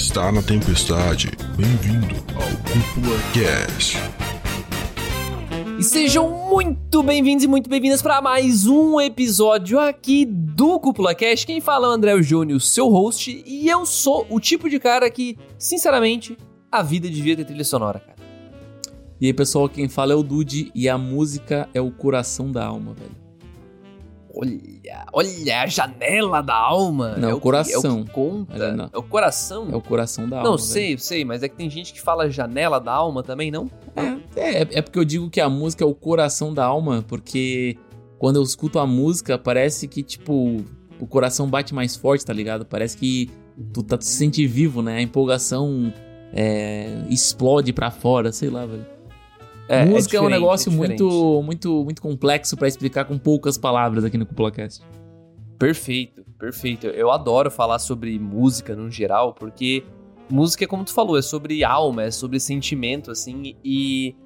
está na tempestade, bem-vindo ao Cúpula Cast. E sejam muito bem-vindos e muito bem-vindas para mais um episódio aqui do Cúpula Cast. Quem fala é o André Júnior, seu host, e eu sou o tipo de cara que, sinceramente, a vida devia ter trilha sonora, cara. E aí, pessoal, quem fala é o Dude e a música é o coração da alma, velho. Olha, olha a janela da alma. Não, é o coração. É o que conta. Não. É o coração? É o coração da Não, alma. sei, sei, mas é que tem gente que fala janela da alma também, não? velho. É, é, é porque eu digo que a música é o coração da alma, porque quando eu escuto a música, parece que, tipo, o coração bate mais forte, tá ligado? Parece que tu, tá, tu se sente vivo, né? A empolgação é, explode pra fora, sei lá, velho. É, música é, um diferente, negócio é muito, muito, muito complexo pra explicar com poucas palavras aqui no CúpulaCast. Perfeito, perfeito. Eu adoro falar sobre música no geral, porque música é como tu falou, é sobre alma, é sobre sentimento, assim, e,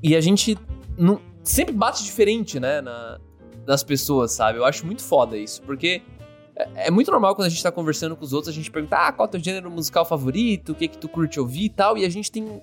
e a gente não, sempre bate diferente, né, na, nas pessoas, sabe? Eu acho muito foda isso, porque é, é muito normal quando a gente tá conversando com os outros, a gente pergunta, ah, qual é o teu gênero musical favorito, o que que tu curte ouvir e tal, e a gente tem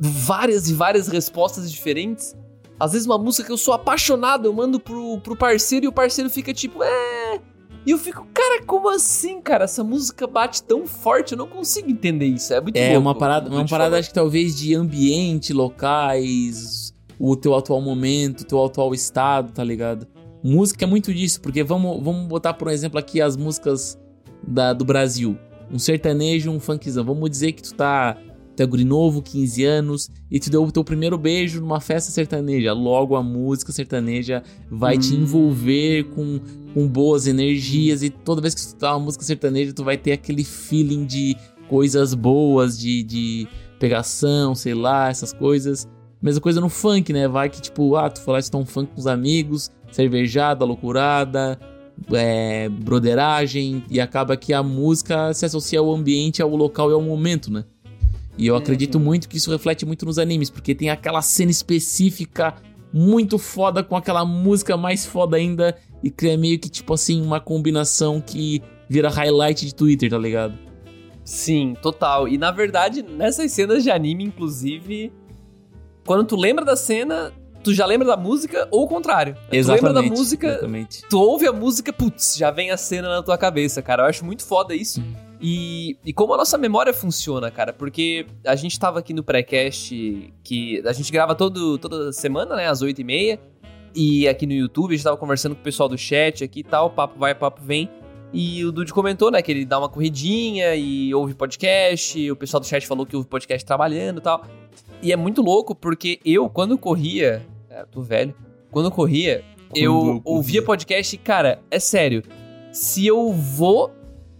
várias e várias respostas diferentes. Às vezes uma música que eu sou apaixonado, eu mando pro, pro parceiro e o parceiro fica tipo, é. E eu fico, cara, como assim, cara? Essa música bate tão forte, eu não consigo entender isso. É muito É louco, uma parada, uma parada acho que talvez de ambiente, locais, o teu atual momento, o teu atual estado, tá ligado? Música é muito disso, porque vamos, vamos botar por exemplo aqui as músicas da, do Brasil. Um sertanejo, um funkzão. Vamos dizer que tu tá, tu é guri novo, 15 anos, e tu deu o teu primeiro beijo numa festa sertaneja. Logo a música sertaneja vai te Hum. envolver com, com boas energias, e toda vez que tu tá uma música sertaneja, tu vai ter aquele feeling de coisas boas, de, de pegação, sei lá, essas coisas. Mesma coisa no funk, né? Vai que, tipo, ah, tu falaste um funk com os amigos, cervejada, loucurada, é, broderagem, e acaba que a música se associa ao ambiente, ao local e ao momento, né? E eu acredito muito que isso reflete muito nos animes, porque tem aquela cena específica muito foda com aquela música mais foda ainda, e cria meio que, tipo assim, uma combinação que vira highlight de Twitter, tá ligado? Sim, total. E na verdade, nessas cenas de anime, inclusive, quando tu lembra da cena, tu já lembra da música ou o contrário. Tu lembra da música, Exatamente. tu ouve a música, putz, já vem a cena na tua cabeça, cara. Eu acho muito foda isso. E, e como a nossa memória funciona, cara, porque a gente tava aqui no pré-cast, que a gente grava todo, toda semana, né, às 8h30, e aqui no YouTube a gente tava conversando com o pessoal do chat aqui e tal, papo vai, papo vem. E o Dude comentou, né, que ele dá uma corridinha e ouve podcast, o pessoal do chat falou que ouve podcast trabalhando e tal. E é muito louco, porque eu, quando corria, é, tô velho, quando corria, eu eu corria. ouvia podcast e, cara, é sério, se eu vou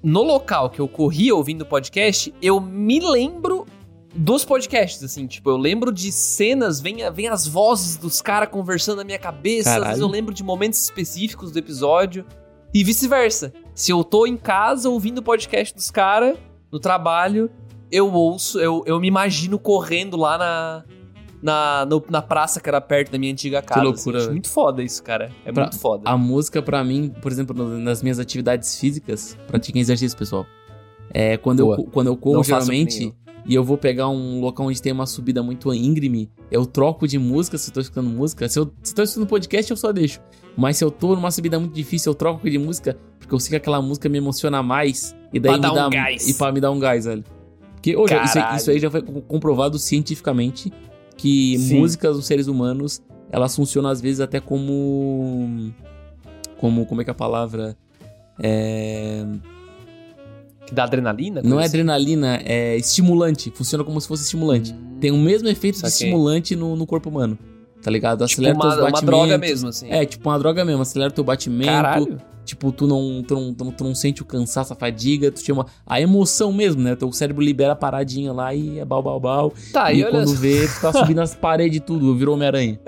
no local que eu corria ouvindo podcast, eu me lembro dos podcasts, assim, tipo, eu lembro de cenas, vem, vem as vozes dos caras conversando na minha cabeça, às vezes Caralho. eu lembro de momentos específicos do episódio, e vice-versa. Se eu tô em casa ouvindo o podcast dos caras, no trabalho, eu ouço, eu, eu me imagino correndo lá na, na, no- na praça que era perto da minha antiga casa. loucura, assim. Acho velho. muito foda isso, cara. É Pra- muito foda. A música, pra mim, por exemplo, nas minhas atividades físicas, pratiquem exercício, pessoal. É, quando, eu, Boa. quando eu corro, Não que geralmente, e eu vou pegar um local onde tem uma subida muito íngreme, eu troco de música se eu tô escutando música. Se eu, se tô escutando podcast, eu só deixo. Mas se eu tô numa subida muito difícil, eu troco de música, porque eu sei que aquela música me emociona mais. E daí Pra me dar dá um gás. E pra me dar um gás, velho. Porque hoje, isso, isso aí já foi co- comprovado cientificamente que Sim. músicas dos seres humanos, elas funcionam às vezes até como como como é que é a palavra é, Que dá adrenalina? não é assim? adrenalina, é estimulante, funciona como se fosse estimulante. Hum. Tem o mesmo efeito de estimulante no, no corpo humano. Tá ligado? Tipo Acelera uma, teus uma batimentos. droga mesmo, assim. É, tipo uma droga mesmo, acelera teu batimento. Caralho. Tipo, tu não, tu, não, tu, não, tu não sente o cansaço, a fadiga, tu chama a emoção mesmo, né? Teu cérebro libera a paradinha lá e é bal, bal, bal. Tá, e e olha quando vê, tu tá subindo as paredes tudo, virou Homem-Aranha.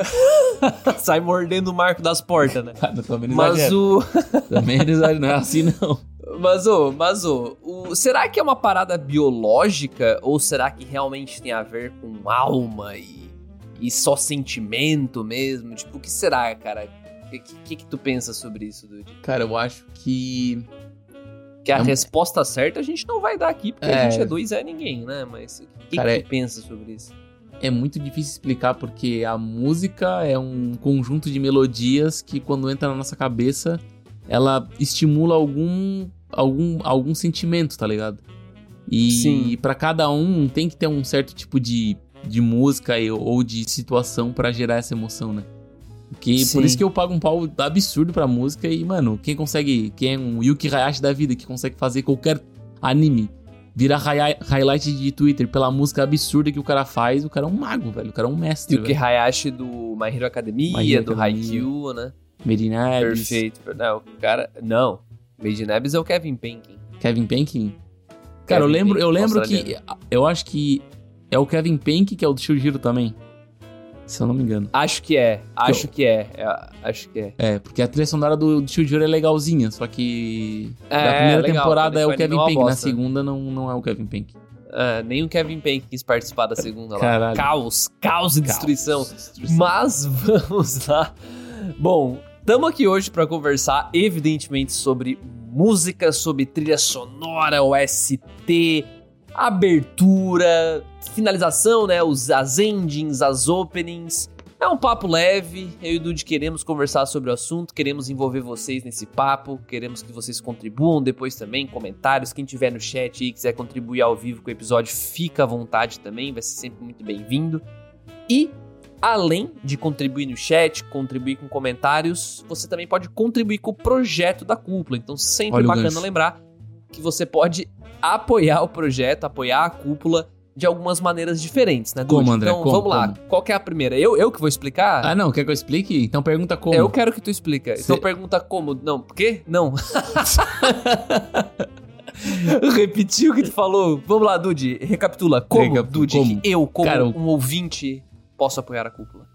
sai mordendo o marco das portas, né? Ah, Também não Mas exagera. o. Também não é assim não. Mas, ô, mas, ô, o, será que é uma parada biológica ou será que realmente tem a ver com alma e, e só sentimento mesmo? Tipo, o que será, cara? O que, que, que tu pensa sobre isso, Dude? Cara, eu acho que Que a É resposta certa a gente não vai dar aqui, porque É. a gente é dois é ninguém, né? Mas o que, Cara, que é- tu pensa sobre isso? É muito difícil explicar porque a música é um conjunto de melodias que quando entra na nossa cabeça, ela estimula algum algum algum sentimento, tá ligado? E pra cada um tem que ter um certo tipo de, de música ou de situação pra gerar essa emoção, né? Sim. por isso que eu pago um pau absurdo pra música e, mano, quem consegue, quem é um Yuki Hayashi da vida, que consegue fazer qualquer anime virar hi- highlight de Twitter pela música absurda que o cara faz, o cara é um mago, velho. O cara é um mestre, Yuki velho. Hayashi do My Hero Academia, My Hero do. Haikyuu, né? Made in Abyss, Perfeito. Não, o cara. Não. Made in Abyss é o Kevin Penkin. Kevin Penkin. Cara, eu Kevin lembro, Penkin, eu lembro que eu acho que é o Kevin Penkin que é o do Shujiro também. Se eu não me engano. Acho que é. Acho que é. é, Acho que é. É, porque a trilha sonora do, do Shujiro é legalzinha, só que É, na primeira legal, temporada é o Kevin uma na segunda não, não é o Kevin Penkin. Ah, nem o Kevin Penkin quis participar da segunda lá. Caralho. Caos. Caos e destruição. Destruição. Mas vamos lá. Bom, estamos aqui hoje para conversar, evidentemente, sobre música, sobre trilha sonora, OST, abertura, finalização, né? Os, as endings, as openings. É um papo leve, eu e o Dude queremos conversar sobre o assunto, queremos envolver vocês nesse papo, queremos que vocês contribuam depois também, comentários, quem tiver no chat e quiser contribuir ao vivo com o episódio, fica à vontade também, vai ser sempre muito bem-vindo. E além de contribuir no chat, contribuir com comentários, você também pode contribuir com o projeto da cúpula. Então, sempre Olha bacana lembrar que você pode apoiar o projeto, apoiar a cúpula de algumas maneiras diferentes, né? Como, André? Então, Como, vamos lá. como? Qual que é a primeira? Eu, eu que vou explicar? Ah, não, quer que eu explique? Então pergunta como. Eu quero que tu explica. Então Cê- pergunta como. Não, por quê? Não. Repetiu o que tu falou. Vamos lá, Dude. Recapitula. Como, Recapitula, Dude, como? eu, como Cara, um ouvinte, posso apoiar a cúpula?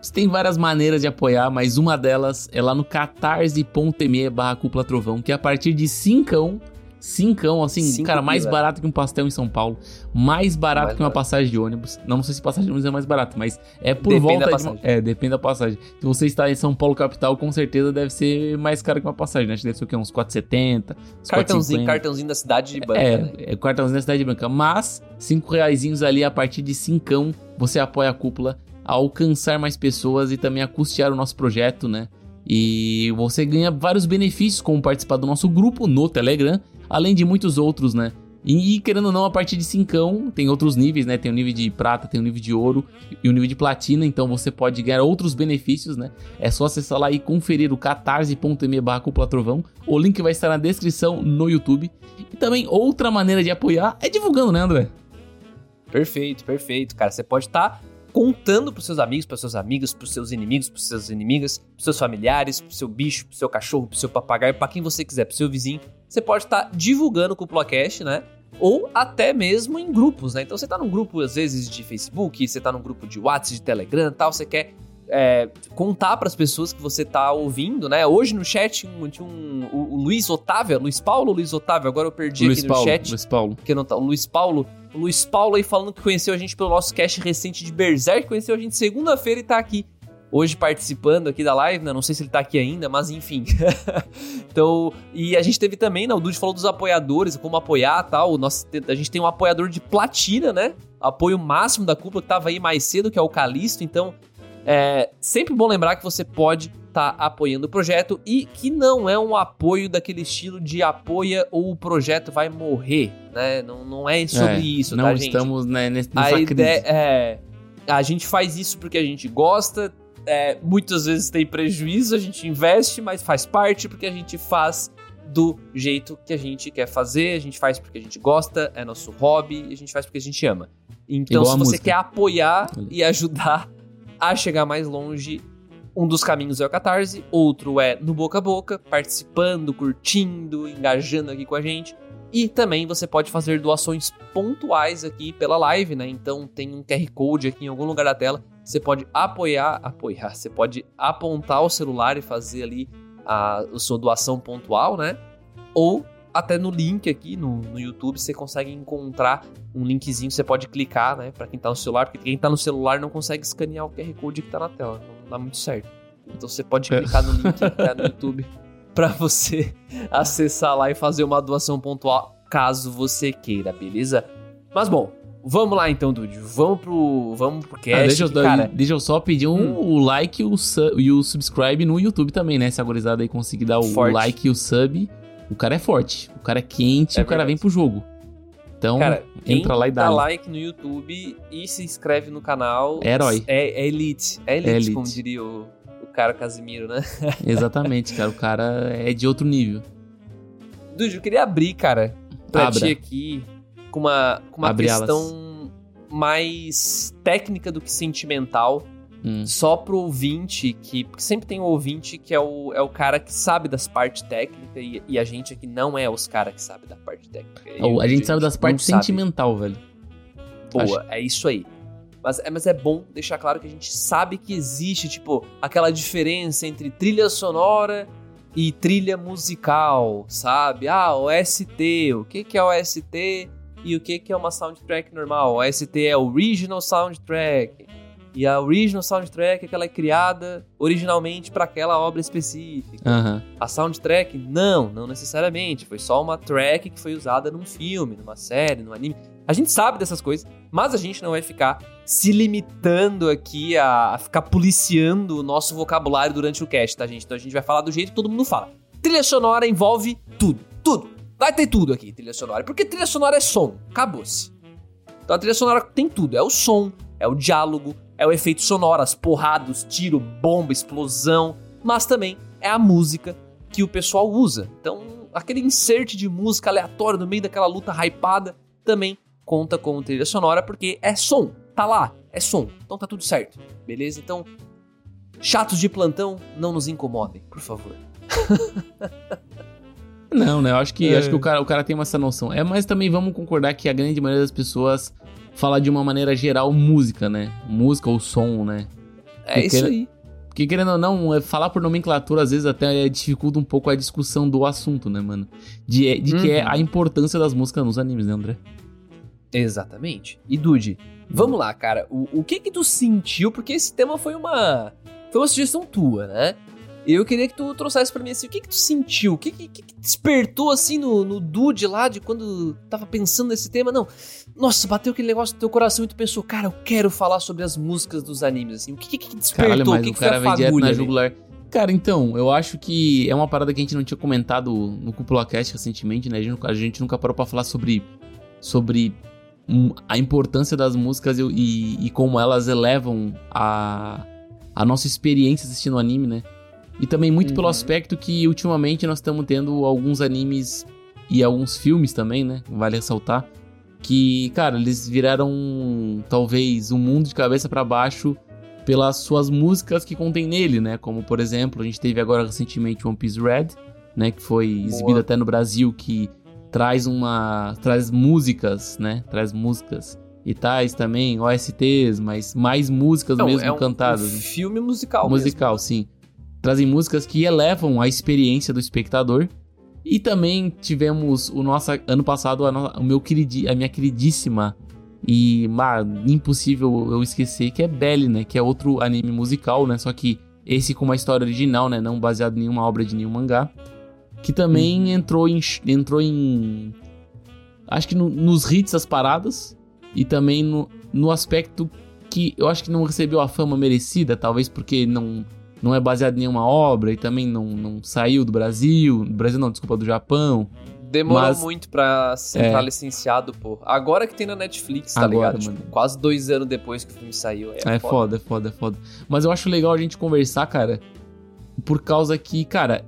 Você tem várias maneiras de apoiar, mas uma delas é lá no catarse.me barra cúpula trovão, que é a partir de cincão, cincão, assim, Cinco cara, mais pila. barato que um pastel em São Paulo, mais barato Mais que uma barato. passagem de ônibus. Não, sei se passagem de ônibus é mais barato, mas é por Depende volta da de... É, depende da passagem. Se você está em São Paulo capital, com certeza deve ser mais caro que uma passagem, né? Acho que deve ser o quê? Uns 4,70, uns Cartãozinho, 4,50. cartãozinho da cidade de banca, É, né? é cartãozinho da Cidade Branca. Mas, cinco reaisinhos ali a partir de cincão, você apoia a cúpula a alcançar mais pessoas e também a custear o nosso projeto, né? E você ganha vários benefícios, como participar do nosso grupo no Telegram, além de muitos outros, né? E, e, querendo ou não, a partir de cincão, tem outros níveis, né? Tem o nível de prata, tem o nível de ouro e o nível de platina, então você pode ganhar outros benefícios, né? É só acessar lá e conferir o catarse.me barra cúpula trovão. O link vai estar na descrição no YouTube. E também outra maneira de apoiar é divulgando, né, André? Perfeito, perfeito. Cara, você pode estar contando pros seus amigos, pros seus amigos, pros seus inimigos, pros seus inimigas, pros seus familiares, pro seu bicho, pro seu cachorro, pro seu papagaio, pra quem você quiser, pro seu vizinho. Você pode estar divulgando com o Plocast, né? Ou até mesmo em grupos, né? Então você tá num grupo, às vezes, de Facebook, você tá num grupo de WhatsApp, de Telegram e tal, você quer é, contar pras pessoas que você tá ouvindo, né? Hoje no chat um- tinha um, o, o Luiz Otávio, Luiz Paulo Luiz Otávio? Agora eu perdi Luiz aqui Paulo, no chat Luiz Paulo. porque não tá. O Luiz Paulo. O Luiz Paulo aí falando que conheceu a gente pelo nosso cast recente de Berserk, conheceu a gente segunda-feira e tá aqui. Hoje participando aqui da live, né? Não sei se ele tá aqui ainda, mas enfim. então, e a gente teve também, né? O Dude falou dos apoiadores, como apoiar tal. A gente tem um apoiador de platina, né? Apoio máximo da cúpula que tava aí mais cedo, que é o Calisto. Então, é sempre bom lembrar que você pode estar apoiando o projeto e que não é um apoio daquele estilo de apoia ou o projeto vai morrer, né? Não, não é sobre É, isso, Não tá, gente? estamos né, nesse- A nessa ideia crise. é. A gente faz isso porque a gente gosta. é, muitas vezes tem prejuízo, a gente investe, mas faz parte porque a gente faz do jeito que a gente quer fazer, a gente faz porque a gente gosta, é nosso hobby, a gente faz porque a gente ama. Então, Igual se você música. quer apoiar e ajudar a chegar mais longe, um dos caminhos é o Catarse, outro é no boca a boca, participando, curtindo, engajando aqui com a gente. E também você pode fazer doações pontuais aqui pela live, né? Então tem um QR Code aqui em algum lugar da tela. Você pode apoiar, apoiar, você pode apontar o celular e fazer ali a, a sua doação pontual, né? Ou até no link aqui no, no YouTube você consegue encontrar um linkzinho, você pode clicar, né? Pra quem tá no celular, porque quem tá no celular não consegue escanear o QR Code que tá na tela, não dá muito certo. Então você pode É. clicar no link que tá no YouTube para você acessar lá e fazer uma doação pontual, caso você queira, beleza? Mas bom, vamos lá então, Dude. Vamos pro, vamos pro cast. Ah, deixa, eu, que, cara, deixa eu só pedir um, Hum. o like e o, e o subscribe no YouTube também, né? Se a gurizada aí conseguir dar o, Forte. like e o sub, o cara é forte. O cara é quente, É o cara verdade. vem pro jogo. Então, Cara, entra lá e dá. dá like no YouTube e se inscreve no canal. É herói. É, é elite. É elite, É elite. como diria o, o cara Casimiro, né? Exatamente, cara. O cara é de outro nível. Dude, eu queria abrir, cara, pra Abra. ti aqui com uma, com uma Abre questão mais técnica do que sentimental. Hum. Só pro ouvinte, que porque sempre tem um ouvinte que é o, é o cara que sabe das partes técnicas e, e a gente aqui não é os caras que sabe da parte técnica. Eu- a gente sabe das partes sabe. sentimental, velho. Boa, é isso aí. Mas é, mas é bom deixar claro que a gente sabe que existe, tipo, aquela diferença entre trilha sonora e trilha musical, sabe? Ah, OST, o que, que é OST e o que, que é uma soundtrack normal? O OST é Original Soundtrack. E a Original Soundtrack é que ela é criada originalmente para aquela obra específica. Aham. A soundtrack, não, não necessariamente. Foi só uma track que foi usada num filme, numa série, num anime. A gente sabe dessas coisas, mas a gente não vai ficar se limitando aqui a, a ficar policiando o nosso vocabulário durante o cast, tá, gente? Então a gente vai falar do jeito que todo mundo fala. Trilha sonora envolve tudo, tudo. Vai ter tudo aqui, trilha sonora. Porque trilha sonora é som, acabou-se. Então a trilha sonora tem tudo. É o som, é o diálogo, é o efeito sonoro, as porradas, tiro, bomba, explosão. Mas também é a música que o pessoal usa. Então, aquele insert de música aleatório no meio daquela luta hypada também conta como trilha sonora, porque é som, tá lá, é som, então tá tudo certo, beleza? Então, chatos de plantão, não nos incomodem, por favor. Não, né? Eu acho que, É. acho que o, cara, o cara tem essa noção. É, mas também vamos concordar que a grande maioria das pessoas fala de uma maneira geral música, né? Música ou som, né? É isso aí. Porque querendo ou não, é, falar por nomenclatura às vezes até dificulta um pouco a discussão do assunto, né, mano? De, de que é Uhum. a importância das músicas nos animes, né, André? Exatamente. E Dude, vamos lá, cara. O, o que que tu sentiu? Porque esse tema foi uma foi uma sugestão tua, né? Eu queria que tu trouxesse pra mim assim, o que que tu sentiu? O que que, que despertou assim no, no Dude lá de quando tava pensando nesse tema? Não. Nossa, bateu aquele negócio no teu coração e tu pensou, cara, eu quero falar sobre as músicas dos animes, assim. O que que, que despertou? Caralho, mas o que, o que foi cara a vem direto fagulha? na jugular. Cara, então, eu acho que é uma parada que a gente não tinha comentado no Cúpula Cast recentemente, né? A gente, nunca- a gente nunca parou pra falar sobre, sobre hum, a importância das músicas e, e- e como elas elevam a, a nossa experiência assistindo anime, né? E também muito pelo Uhum. aspecto que ultimamente nós estamos tendo alguns animes e alguns filmes também, né? Vale ressaltar. Que, cara, eles viraram talvez um mundo de cabeça pra baixo pelas suas músicas que contém nele, né? Como, por exemplo, a gente teve agora recentemente One Piece Red, né? Que foi exibido até no Brasil, que traz uma... traz músicas, né? Traz músicas. E tais também OSTs, mas mais músicas Não, mesmo é um, cantadas. um filme musical. musical, sim. Trazem músicas que elevam a experiência do espectador. E também tivemos o nosso ano passado a, no- meu queridi, a minha queridíssima e impossível eu esquecer que é Belly, né, que é outro anime musical, né, só que esse com uma história original, né, não baseado em nenhuma obra de nenhum mangá, que também Uhum. entrou em entrou em acho que no- nos hits as paradas e também no, no aspecto que eu acho que não recebeu a fama merecida, talvez porque não não é baseado em nenhuma obra e também não, não saiu do Brasil, do Brasil não, desculpa, do Japão. Demorou Mas- muito pra ser É. licenciado, pô. Agora que tem na Netflix, tá Agora, ligado? mano. Tipo, quase dois anos depois que o filme saiu. É, É, foda, é foda, é foda. Mas eu acho legal a gente conversar, cara, por causa que, cara,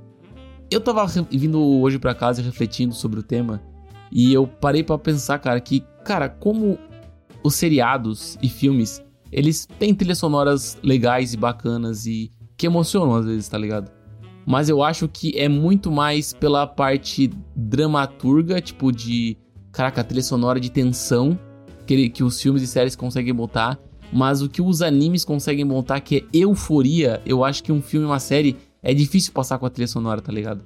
eu tava vindo hoje pra casa refletindo sobre o tema e eu parei pra pensar, cara, que, cara, como os seriados e filmes, eles têm trilhas sonoras legais e bacanas e que emocionam às vezes, tá ligado? Mas eu acho que é muito mais pela parte dramaturga, tipo de, caraca, trilha sonora de tensão que, ele- que os filmes e séries conseguem botar. Mas o que os animes conseguem montar, que é euforia, eu acho que um filme e uma série é difícil passar com a trilha sonora, tá ligado?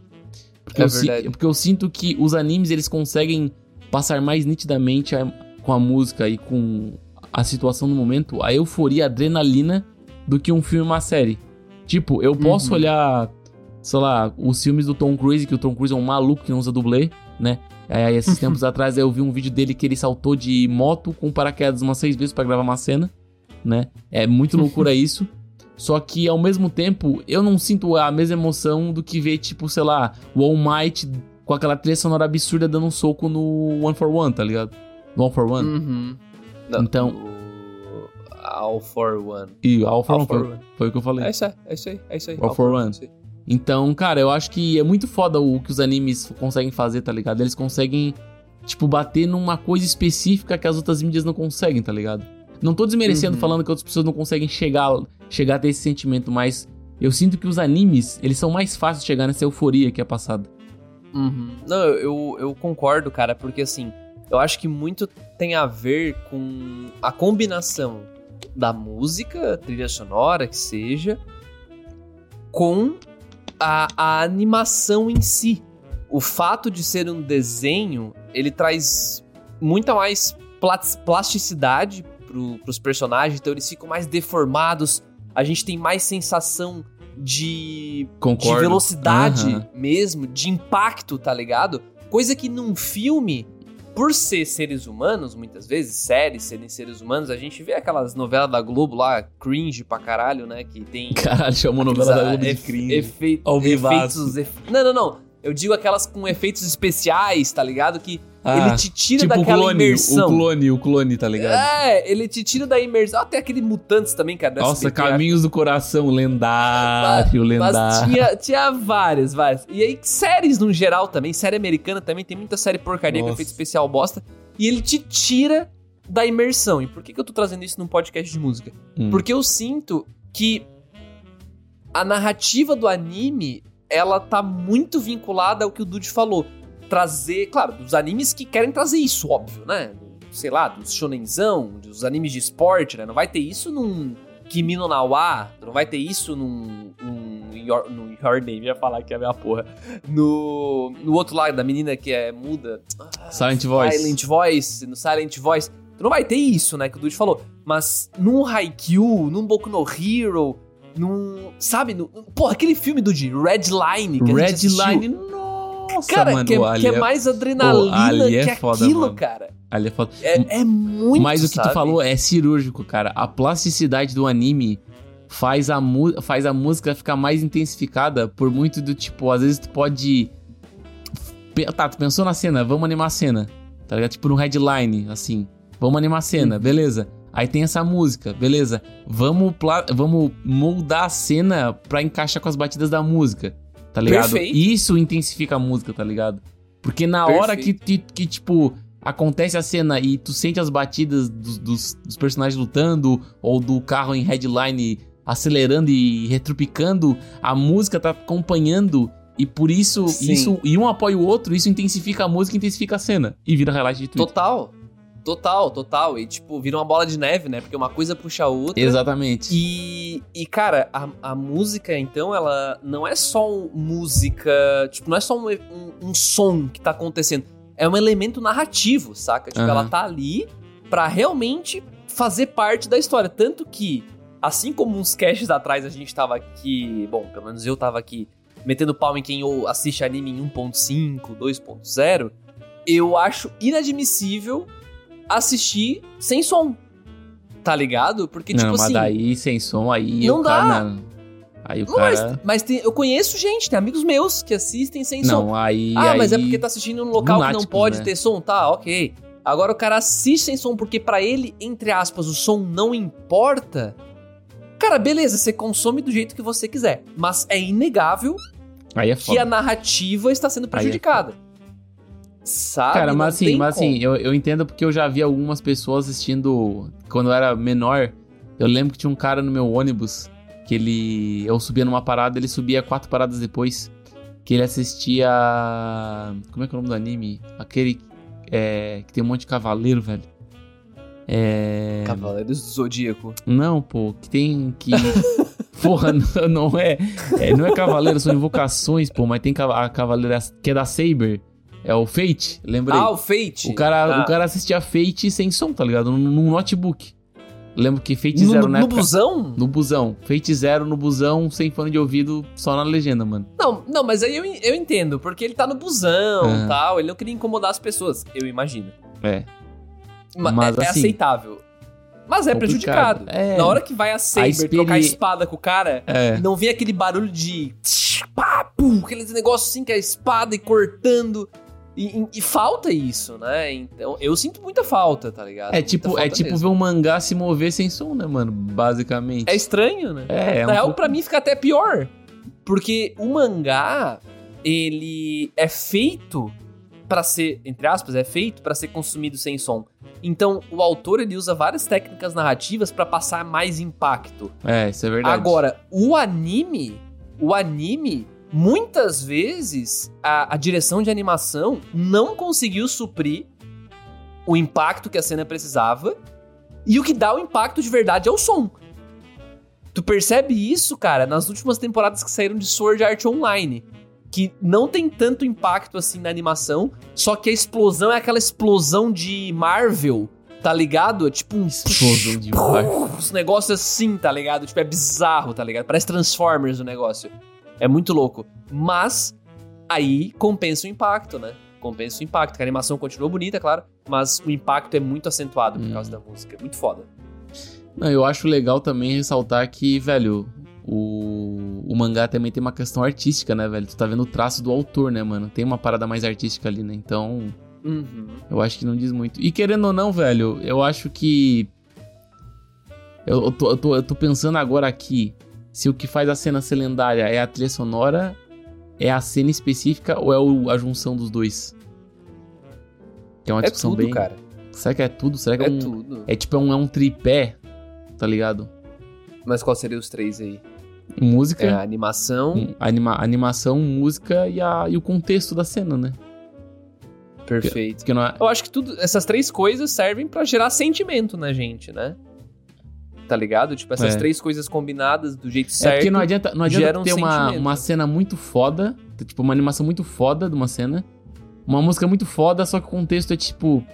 Porque, É eu, si- porque eu sinto que os animes eles conseguem passar mais nitidamente a- com a música e com a situação no momento, a euforia, a adrenalina, do que um filme e uma série. Tipo, eu posso Uhum. olhar, sei lá, os filmes do Tom Cruise, que o Tom Cruise é um maluco que não usa dublê, né? Aí, esses tempos atrás eu vi um vídeo dele que ele saltou de moto com paraquedas umas seis vezes para gravar uma cena, né? É muito loucura isso. Só que ao mesmo tempo, eu não sinto a mesma emoção do que ver, tipo, sei lá, o All Might com aquela trilha sonora absurda dando um soco no One for One, tá ligado? No All for One. Uhum. Então- All for One. E All for All One for foi, One. foi o que eu falei. É isso aí, é isso aí, é isso aí. All for One. isso aí. Então, cara, eu acho que é muito foda o que os animes conseguem fazer, tá ligado? Eles conseguem, tipo, bater numa coisa específica que as outras mídias não conseguem, tá ligado? Não tô desmerecendo Uhum. falando que outras pessoas não conseguem chegar, chegar a ter esse sentimento, mas eu sinto que os animes, eles são mais fáceis de chegar nessa euforia que é passada. Uhum. Não, eu, eu concordo, cara, porque assim, eu acho que muito tem a ver com a combinação da música, trilha sonora, que seja, com a, a animação em si. O fato de ser um desenho, ele traz muita mais plas- plasticidade pro, pros personagens, então eles ficam mais deformados, a gente tem mais sensação de de velocidade Aham. mesmo, de impacto, tá ligado? Coisa que num filme, por ser seres humanos, muitas vezes, séries serem seres humanos, a gente vê aquelas novelas da Globo lá, cringe pra caralho, né? Que tem. Caralho, chamou novela da Globo de cringe. efe- efeitos. efe- Não, não, não. Eu digo aquelas com efeitos especiais, tá ligado? Que Ah, ele te tira tipo daquela clone, imersão. o clone, o clone, tá ligado? É, ele te tira da imersão. Até aquele Mutantes também, cara. Nossa, Caminhos do Coração, lendário, Mas lendário. tinha, tinha várias, várias. E aí, séries no geral também, série americana também, tem muita série porcaria com efeito especial bosta. E ele te tira da imersão. E por que, que eu tô trazendo isso num podcast de música? Hum. Porque eu sinto que a narrativa do anime, ela tá muito vinculada ao que o Dude falou. Trazer, claro, dos animes que querem trazer isso, óbvio, né? Sei lá, dos shonenzão, dos animes de esporte, né? Não vai ter isso num Kimi no Nawa, não vai ter isso num, num Your, no Your Name, ia falar que é a minha porra. No, no outro lado, da menina que é muda. Ah, Silent Voice. Silent Voice, no Silent Voice. Tu não vai ter isso, né, que o Dude falou. Mas num Haikyuu, num Boku no Hero, num... Sabe? No, porra, aquele filme, Dude, Red Line, que a gente Red assistiu. Line, nossa, Cara, mano. que, é, que é mais adrenalina ali é que foda, aquilo, mano. cara. Ali é foda. É, é muito, Mas o que sabe? tu falou é cirúrgico, cara. A plasticidade do anime faz a, faz a música ficar mais intensificada por muito do tipo, às vezes tu pode. Tá, tu pensou na cena, vamos animar a cena. Tá ligado? Tipo no headline, assim. Vamos animar a cena, Uhum. beleza. Aí tem essa música, beleza. Vamos, vamos moldar a cena pra encaixar com as batidas da música, tá ligado? Perfeito. Isso intensifica a música, tá ligado? Porque na hora que, Perfeito. que, que, tipo, acontece a cena e tu sente as batidas dos, dos, dos personagens lutando, ou do carro em headline acelerando e retropicando, a música tá acompanhando. E por isso, Sim. isso e um apoia o outro, isso intensifica a música, intensifica a cena. E vira highlight de Twitter. Total. Total, total. E, tipo, vira uma bola de neve, né? Porque uma coisa puxa a outra. Exatamente. E, e cara, a, a música, então, ela não é só música. Tipo, não é só um, um, um som que tá acontecendo. É um elemento narrativo, saca? Tipo, Aham. ela tá ali pra realmente fazer parte da história. Tanto que, assim como uns caches atrás a gente tava aqui. Bom, pelo menos eu tava aqui metendo pau em quem ou assiste anime em 1.5, 2.0. Eu acho inadmissível assistir sem som. Tá ligado? Porque, não, tipo mas assim. daí sem som aí Não o cara. dá. não. Aí o Não, mas, cara. mas tem- eu conheço gente, tem amigos meus que assistem sem som. Não, aí. Ah, mas é aí- porque tá assistindo num local que não pode né? ter som, tá? Ok. Agora o cara assiste sem som porque pra ele, entre aspas, o som não importa. Cara, beleza, você consome do jeito que você quiser. Mas é inegável Aí é que a narrativa está sendo Aí é prejudicada. Sabe? Cara, mas assim, mas como. assim, eu, eu entendo porque eu já vi algumas pessoas assistindo. Quando eu era menor, eu lembro que tinha um cara no meu ônibus que ele. Eu subia numa parada, ele subia quatro paradas depois. Que ele assistia. Como é que é o nome do anime? Aquele. é, que tem um monte de cavaleiro, velho. É. Cavaleiros do Zodíaco. Não, pô, que tem que. Porra, não, não é, é. Não é cavaleiro, são invocações, pô, mas tem a cavaleira que é da Saber. É o Fate, lembrei. Ah, o Fate. O cara, Ah. o cara assistia Fate sem som, tá ligado? Num, notebook. Lembro que Fate No, Zero na no época... busão? No busão. Fate Zero no busão, sem fone de ouvido, só na legenda, mano. Não, não, mas aí eu, eu entendo, porque ele tá no busão e tal, ele não queria incomodar as pessoas, eu imagino. É. Ma- Mas, é, é assim, aceitável. Mas é prejudicado. É. Na hora que vai a Saber experi- trocar a espada com o cara, É. não vem aquele barulho de. pá, pum, aqueles negócios assim que a espada e cortando. E, e- falta isso, né? Então, eu sinto muita falta, tá ligado? É tipo, é tipo mesmo. ver um mangá se mover sem som, né, mano? Basicamente. É estranho, né? É, é Na um real, pouco- pra mim fica até pior. Porque o mangá, ele é feito pra ser, entre aspas, é feito pra ser consumido sem som. Então, o autor ele usa várias técnicas narrativas pra passar mais impacto. É, isso é verdade. Agora, o anime, o anime, muitas vezes a, a direção de animação não conseguiu suprir o impacto que a cena precisava. E o que dá o impacto de verdade é o som. Tu percebe isso, cara, nas últimas temporadas que saíram de Sword Art Online. Que não tem tanto impacto assim na animação, só que a explosão é aquela explosão de Marvel, tá ligado? É tipo um. Explosão de Marvel. Os negócios assim, tá ligado? Tipo, é bizarro, tá ligado? Parece Transformers o negócio. É muito louco. Mas aí compensa o impacto, né? Compensa o impacto. A animação continuou bonita, claro, mas o impacto é muito acentuado por Hum. causa da música. É muito foda. Não, eu acho legal também ressaltar que, velho, o, o mangá também tem uma questão artística, né, velho? Tu tá vendo o traço do autor, né, mano? Tem uma parada mais artística ali, né? Então, Uhum. eu acho que não diz muito. E querendo ou não, velho, eu acho que. Eu, eu tô, eu, tô, eu tô pensando agora aqui se o que faz a cena ser lendária é a trilha sonora, é a cena específica ou é o- a junção dos dois? Que é uma É discussão tudo, bem. cara. Será que é tudo? Será que é, É um. tudo. É tipo é um, é um tripé, tá ligado? Mas qual seria os três aí? Música. É animação. Um, anima, animação, música e, a, e o contexto da cena, né? Perfeito. Porque não é, Eu acho que tudo, essas três coisas servem pra gerar sentimento na gente, né? Tá ligado? Tipo, essas É. três coisas combinadas do jeito é certo. porque não adianta, não adianta gera um ter uma, uma cena muito foda, tipo, uma animação muito foda de uma cena, uma música muito foda, só que o contexto é tipo.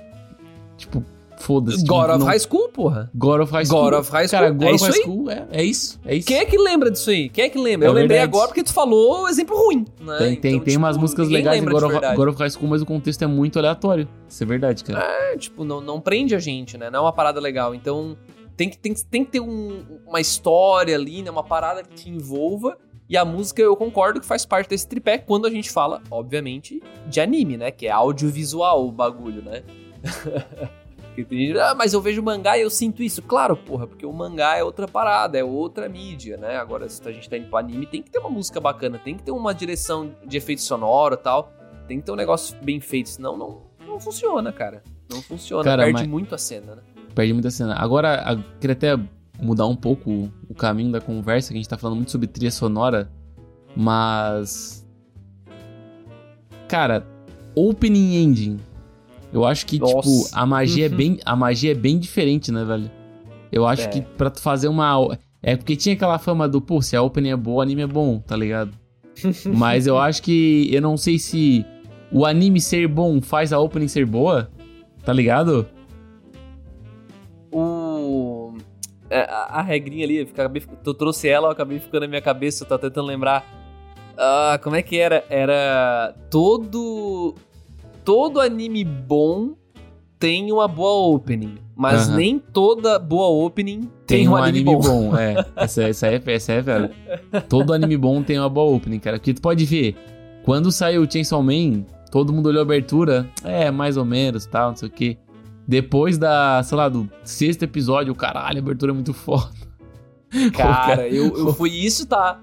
Tipo, foda-se. tipo, God of não- High School, porra. God of High School. God of High School. Cara, God é of isso High. School é, é isso. É isso. Quem é que lembra disso aí? Quem é que lembra? É eu lembrei verdade. agora porque tu falou exemplo ruim, né? Tem, tem, Então, tem umas tipo, músicas ninguém legais em God of. God of High School, mas o contexto é muito aleatório. Isso é verdade, cara. É, tipo, não, não prende a gente, né? Não é uma parada legal. Então, tem que, tem, tem que ter um- uma história ali, né? Uma parada que te envolva. E a música, eu concordo que faz parte desse tripé quando a gente fala, obviamente, de anime, né? Que é audiovisual o bagulho, né? Porque tem gente, ah, mas eu vejo mangá e eu sinto isso. Claro, porra, porque o mangá é outra parada, é outra mídia, né? Agora, se a gente tá indo pro anime, tem que ter uma música bacana, tem que ter uma direção de efeito sonoro e tal. Tem que ter um negócio bem feito, senão não, não funciona, cara. Não funciona, Cara, perde mas- muito a cena, né? Perde muita cena. Agora, a- queria até mudar um pouco o, caminho da conversa, que a gente tá falando muito sobre trilha sonora, mas. Cara, opening ending. Eu acho que, Nossa. tipo, a magia, é bem, a magia é bem diferente, né, velho? Eu acho É. que pra tu fazer uma. É porque tinha aquela fama do, pô, se a opening é boa, o anime é bom, tá ligado? Mas eu acho que. Eu não sei se o anime ser bom faz a opening ser boa, tá ligado? A, a regrinha ali, eu acabei, eu trouxe ela, eu acabei ficando na minha cabeça, eu tô tentando lembrar. Ah, como é que era? Era. Todo. Todo anime bom tem uma boa opening. Mas Aham. nem toda boa opening tem, um, anime, bom. É, essa, essa, é, essa é velho. Todo anime bom tem uma boa opening, cara. Porque tu pode ver, quando saiu o Chainsaw Man, todo mundo olhou a abertura, é, mais ou menos, tal, não sei o quê. Depois da, sei lá, do sexto episódio, caralho, a abertura é muito foda. Cara, eu, eu fui isso, tá?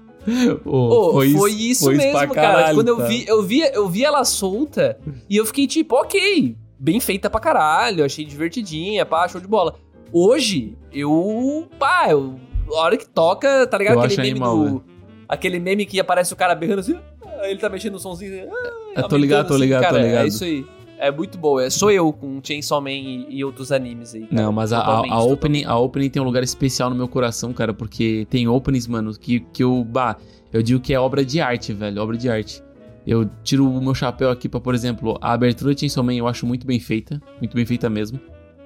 Ô, Ô, foi, isso foi mesmo, pra cara. caralho, Quando eu tá? vi, eu vi, eu vi ela solta e eu fiquei tipo, ok, bem feita pra caralho, achei divertidinha, pá, show de bola. Hoje, eu, pá, eu, a hora que toca, tá ligado? Eu aquele meme animal, do. velho. Aquele meme que aparece o cara berrando assim, ah, ele tá mexendo o somzinho. Ah, Eu tô ligado, tô assim, ligado, tô cara, ligado. É isso aí. É muito bom. É, sou eu com Chainsaw Man e, e outros animes aí. cara. Não, mas a, a, a opening, a opening tem um lugar especial no meu coração, cara, porque tem openings, mano, que, que eu, bah, eu digo que é obra de arte, velho, obra de arte. Eu tiro o meu chapéu aqui pra, por exemplo, a abertura de Chainsaw Man eu acho muito bem feita, muito bem feita mesmo.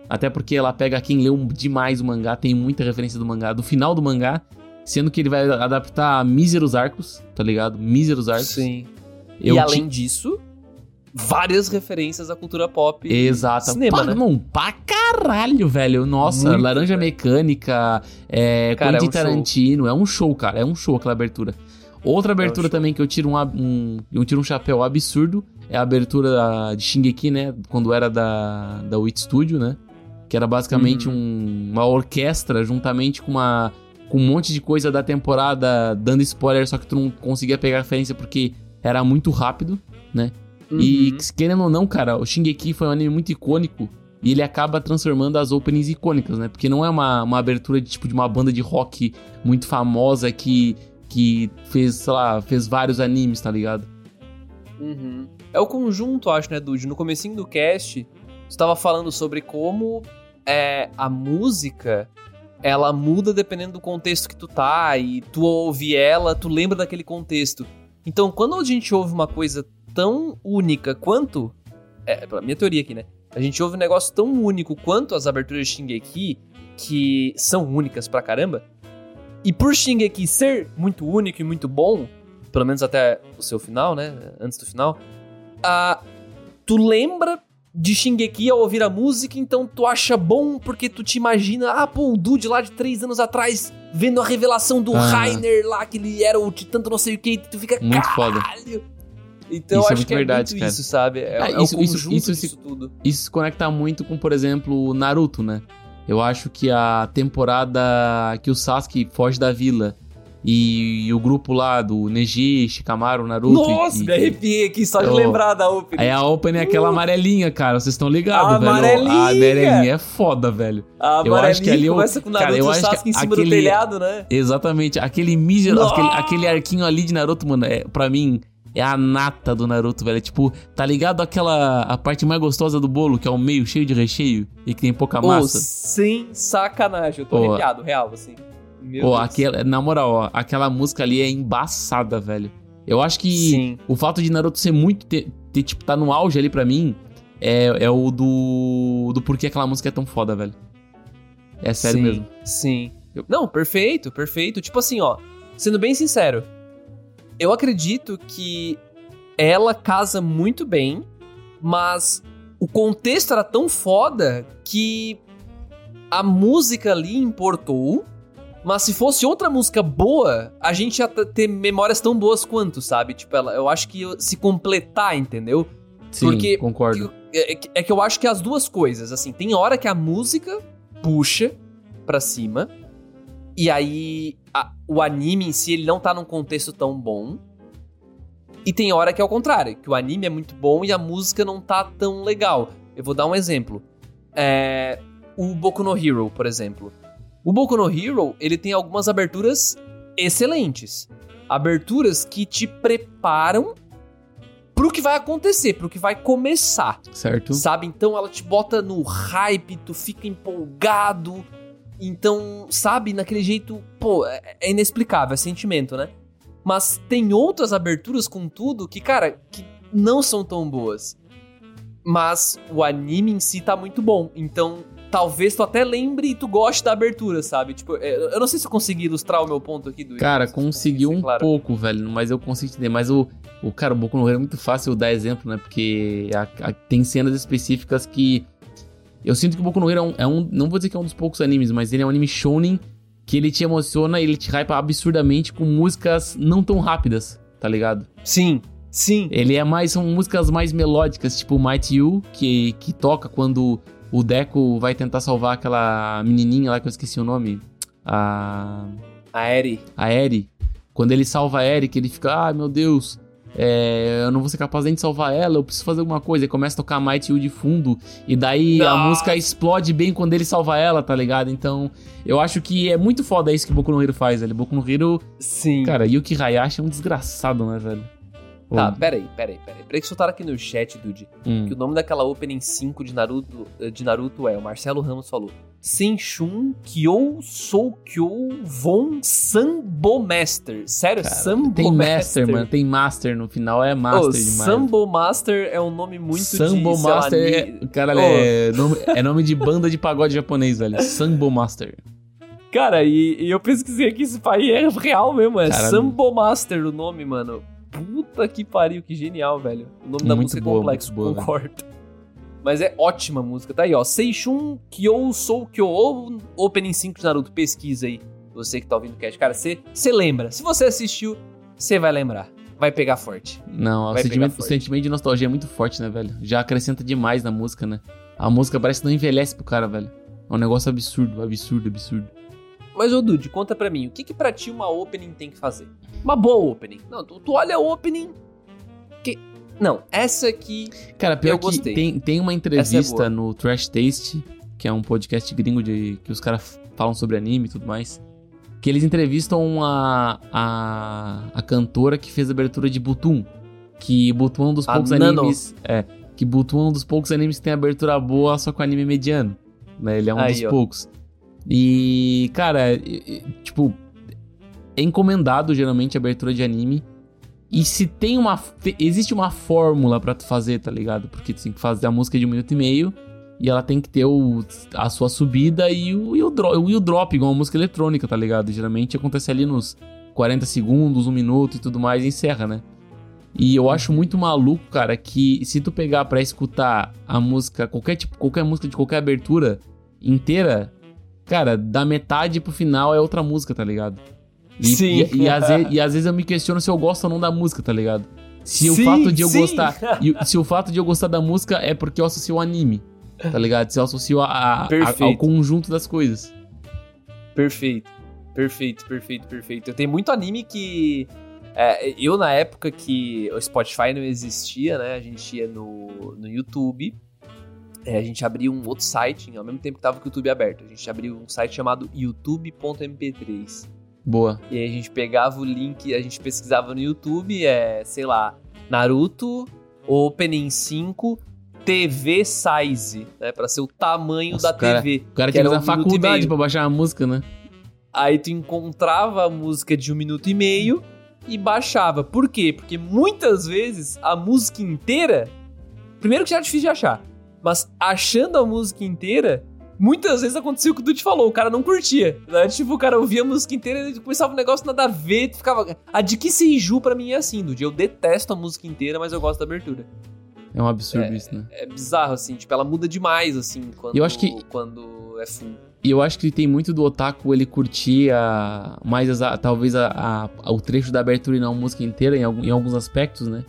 Até porque ela pega quem leu demais o mangá, tem muita referência do mangá, do final do mangá, sendo que ele vai adaptar Míseros Arcos, tá ligado? Míseros Arcos. Sim. Eu e ti- além disso, várias referências à cultura pop. Exato. Cinema, Pá, né? Não, pra caralho, velho. Nossa, Muito, Laranja velho. Mecânica, é, Cara, é Quentin um show. Tarantino. É um show, cara. É um show aquela abertura. Outra abertura É show. também que eu tiro um, um- eu tiro um chapéu absurdo é a abertura de Shingeki, né? Quando era da, da Wit Studio, né? Que era basicamente Uhum. um- uma orquestra juntamente com uma com um monte de coisa da temporada dando spoiler, só que tu não conseguia pegar referência porque era muito rápido. E Uhum. querendo ou não, cara, o Shingeki foi um anime muito icônico e ele acaba transformando as openings icônicas, né? Porque não é uma, uma abertura de tipo de uma banda de rock muito famosa que, que fez, sei lá, fez vários animes, tá ligado? Uhum. É o conjunto, acho, né, Dude? No comecinho do cast, você tava falando sobre como é, a música ela muda dependendo do contexto que tu tá e tu ouve ela, tu lembra daquele contexto. Então, quando a gente ouve uma coisa tão única quanto. É, pela minha teoria aqui, né? A gente ouve um negócio tão único quanto as aberturas de Shingeki, que são únicas pra caramba. E por Shingeki ser muito único e muito bom, pelo menos até o seu final, né? Antes do final. ah, tu lembra de Shingeki ao ouvir a música, então tu acha bom porque tu te imagina, ah, pô, o Dude lá de três anos atrás, vendo a revelação do Ah. Rainer lá, que ele era o titã do não sei o que, tu fica, Muito foda. Então Isso eu é acho muito que é verdade, muito cara. isso, sabe? É, Ah, é isso- o isso- conjunto isso disso se- tudo. Isso se conecta muito com, por exemplo, o Naruto, né? Eu acho que a temporada que o Sasuke foge da vila e, o grupo lá do Neji, Shikamaru, Naruto. Nossa, e, me arrepiei aqui só de Eu- lembrar da opening. Aí a opening é aquela amarelinha, cara. Vocês estão ligados, velho? amarelinha! A amarelinha é foda, velho. A eu acho que amarelinha ali eu- começa com o cara, Naruto eu e o Sasuke em cima do aquele- telhado, né? Exatamente. Aquele mísero, aquele, aquele arquinho ali de Naruto, mano, é, pra mim, é a nata do Naruto, velho. É tipo, tá ligado aquela a parte mais gostosa do bolo, que é o meio cheio de recheio e que tem pouca Ô, massa? sem sacanagem, eu tô Ô. arrepiado, real, assim. Meu Pô, Deus. aquela, na moral, ó, aquela música ali é embaçada, velho. Eu acho que Sim. o fato de Naruto ser muito. Ter, ter, tipo, tá no auge ali pra mim é, é o do. do porquê aquela música é tão foda, velho. É sério sim, mesmo. Sim. Eu- não, perfeito, perfeito. Tipo assim, ó, sendo bem sincero, eu acredito que ela casa muito bem, mas o contexto era tão foda que a música ali importou. Mas se fosse outra música boa, a gente ia ter memórias tão boas quanto, sabe? Tipo, ela, eu acho que se completar, entendeu? Sim, Porque- concordo. É, é que eu acho que as duas coisas, assim, tem hora que a música puxa pra cima, e aí a- o anime em si ele não tá num contexto tão bom. E tem hora que é o contrário, que o anime é muito bom e a música não tá tão legal. Eu vou dar um exemplo. É, o Boku no Hero, por exemplo. O Boku no Hero, ele tem algumas aberturas excelentes. Aberturas que te preparam pro que vai acontecer, pro que vai começar. Certo? Sabe? Então ela te bota no hype, tu fica empolgado. Então, sabe, naquele jeito, pô, é é inexplicável, é sentimento, né? Mas tem outras aberturas, contudo, que, cara, que não são tão boas. Mas o anime em si tá muito bom. Então, talvez tu até lembre e tu goste da abertura, sabe? Tipo, é, eu não sei se eu consegui ilustrar o meu ponto aqui do Cara, se conseguiu um claro. pouco, velho, mas eu consigo entender. Mas o, o cara, o Boku no Hero é muito fácil dar exemplo, né? Porque a- a- tem cenas específicas que. Eu sinto que o Boku no Hero é um, é um- Não vou dizer que é um dos poucos animes, mas ele é um anime shonen que ele te emociona e ele te hypa absurdamente com músicas não tão rápidas, tá ligado? Sim, sim. Ele é mais. São músicas mais melódicas, tipo Might You, que, que toca quando o Deco vai tentar salvar aquela menininha lá que eu esqueci o nome. A A Eri. a Eri, quando ele salva a Eri, que ele fica, ah, meu Deus, é, eu não vou ser capaz nem de salvar ela, eu preciso fazer alguma coisa. E começa a tocar Mighty You de fundo, e daí a Nossa. música explode bem quando ele salva ela, tá ligado? Então, eu acho que é muito foda isso que o Boku no Hero faz, velho. Boku no Hero, Sim. cara, Yuki Hayashi é um desgraçado, né, velho? Tá, peraí, peraí, peraí. Peraí que soltaram aqui no chat, Dude. hum. Que o nome daquela opening 5 de Naruto, de Naruto é, o Marcelo Ramos falou. Senshun Kyo Soukyo Von Sambo Master. Sério, Cara, Sambo tem Master, mano. Tem Master no final, é Master Ô, demais. Sambo Master é um nome muito Sambo de, sei lá, Master ni- é, cara, Ô. é, nome, é nome de banda de pagode japonês, velho. Sambo Master. Cara, e, e eu pesquisei aqui, esse pai é real mesmo, é Cara, Sambo Master o nome, mano. Puta que pariu, que genial, velho. O nome da Muito música boa, é complexo, boa, concordo. Mas é ótima a música, tá aí, ó. Seishun Kyo Sou Kyo, ou Opening 5 de Naruto, pesquisa aí. Você que tá ouvindo o cast. Cara, você lembra. Se você assistiu, você vai lembrar. Vai pegar forte. Não, o sentimento, o sentimento de nostalgia é muito forte, né, velho? Já acrescenta demais na música, né? A música parece que não envelhece pro cara, velho. É um negócio absurdo, absurdo, absurdo. Mas, ô Dude, conta pra mim, o que que pra ti uma opening tem que fazer? Uma boa opening. Não, tu, tu olha a opening... Não, essa aqui... Cara, pior Eu que gostei. tem, tem uma é entrevista boa. no Trash Taste, que é um podcast gringo de que os caras falam sobre anime e tudo mais. Que eles entrevistam a, a, a cantora que fez a abertura de Butum. Que Butum é um dos A poucos Nano. animes. É. Que Butum é um dos poucos animes que tem abertura boa, só com anime mediano. Né? Ele é um Aí, dos ó. poucos. E, cara, tipo, é encomendado geralmente a abertura de anime. E se tem uma. te- existe uma fórmula pra tu fazer, tá ligado? Porque tu tem que fazer a música de um minuto e meio. E ela tem que ter o, a sua subida e o, e, o dro, e o drop, igual uma música eletrônica, tá ligado? Geralmente acontece ali nos 40 segundos, um minuto e tudo mais e encerra, né? E eu acho muito maluco, cara, que se tu pegar pra escutar a música, qualquer tipo, qualquer música de qualquer abertura inteira, cara, da metade pro final é outra música, tá ligado? E, Sim. E, e às vezes, e às vezes eu me questiono se eu gosto ou não da música, tá ligado? Se o Sim, fato de eu sim. gostar. se o fato de eu gostar da música é porque eu associo ao anime. Tá ligado? Se eu associo a- a- a- ao conjunto das coisas. Perfeito. Perfeito, perfeito, perfeito. Eu tenho muito anime que. é, eu, na época que o Spotify não existia, né? A gente ia no, no YouTube. é, a gente abria um outro site, ao mesmo tempo que tava com o YouTube aberto. A gente abriu um site chamado youtube.mp3. Boa. E aí a gente pegava o link, a gente pesquisava no YouTube, é, sei lá, Naruto, Opening 5, TV Size, né? Pra ser o tamanho Nossa, da cara- TV. O cara Que que era fez um a minuto e faculdade pra baixar a música, né? Aí tu encontrava a música de um minuto e meio e baixava. Por quê? Porque muitas vezes a música inteira. Primeiro que já é difícil de achar. Mas achando a música inteira, muitas vezes acontecia o que tu te falou. O cara não curtia. Né? Tipo, o cara ouvia a música inteira e começava um negócio nada a ver. Ficava. A de que Seiju pra mim é assim, Dude. Eu detesto a música inteira, mas eu gosto da abertura. É um absurdo isso, né? É bizarro, assim. Tipo, ela muda demais, assim, quando, Eu acho que- quando é full. E eu acho que tem muito do otaku ele curtir a, mais as- a- talvez a, a- o trecho da abertura e não a música inteira em, algum- em alguns aspectos, né?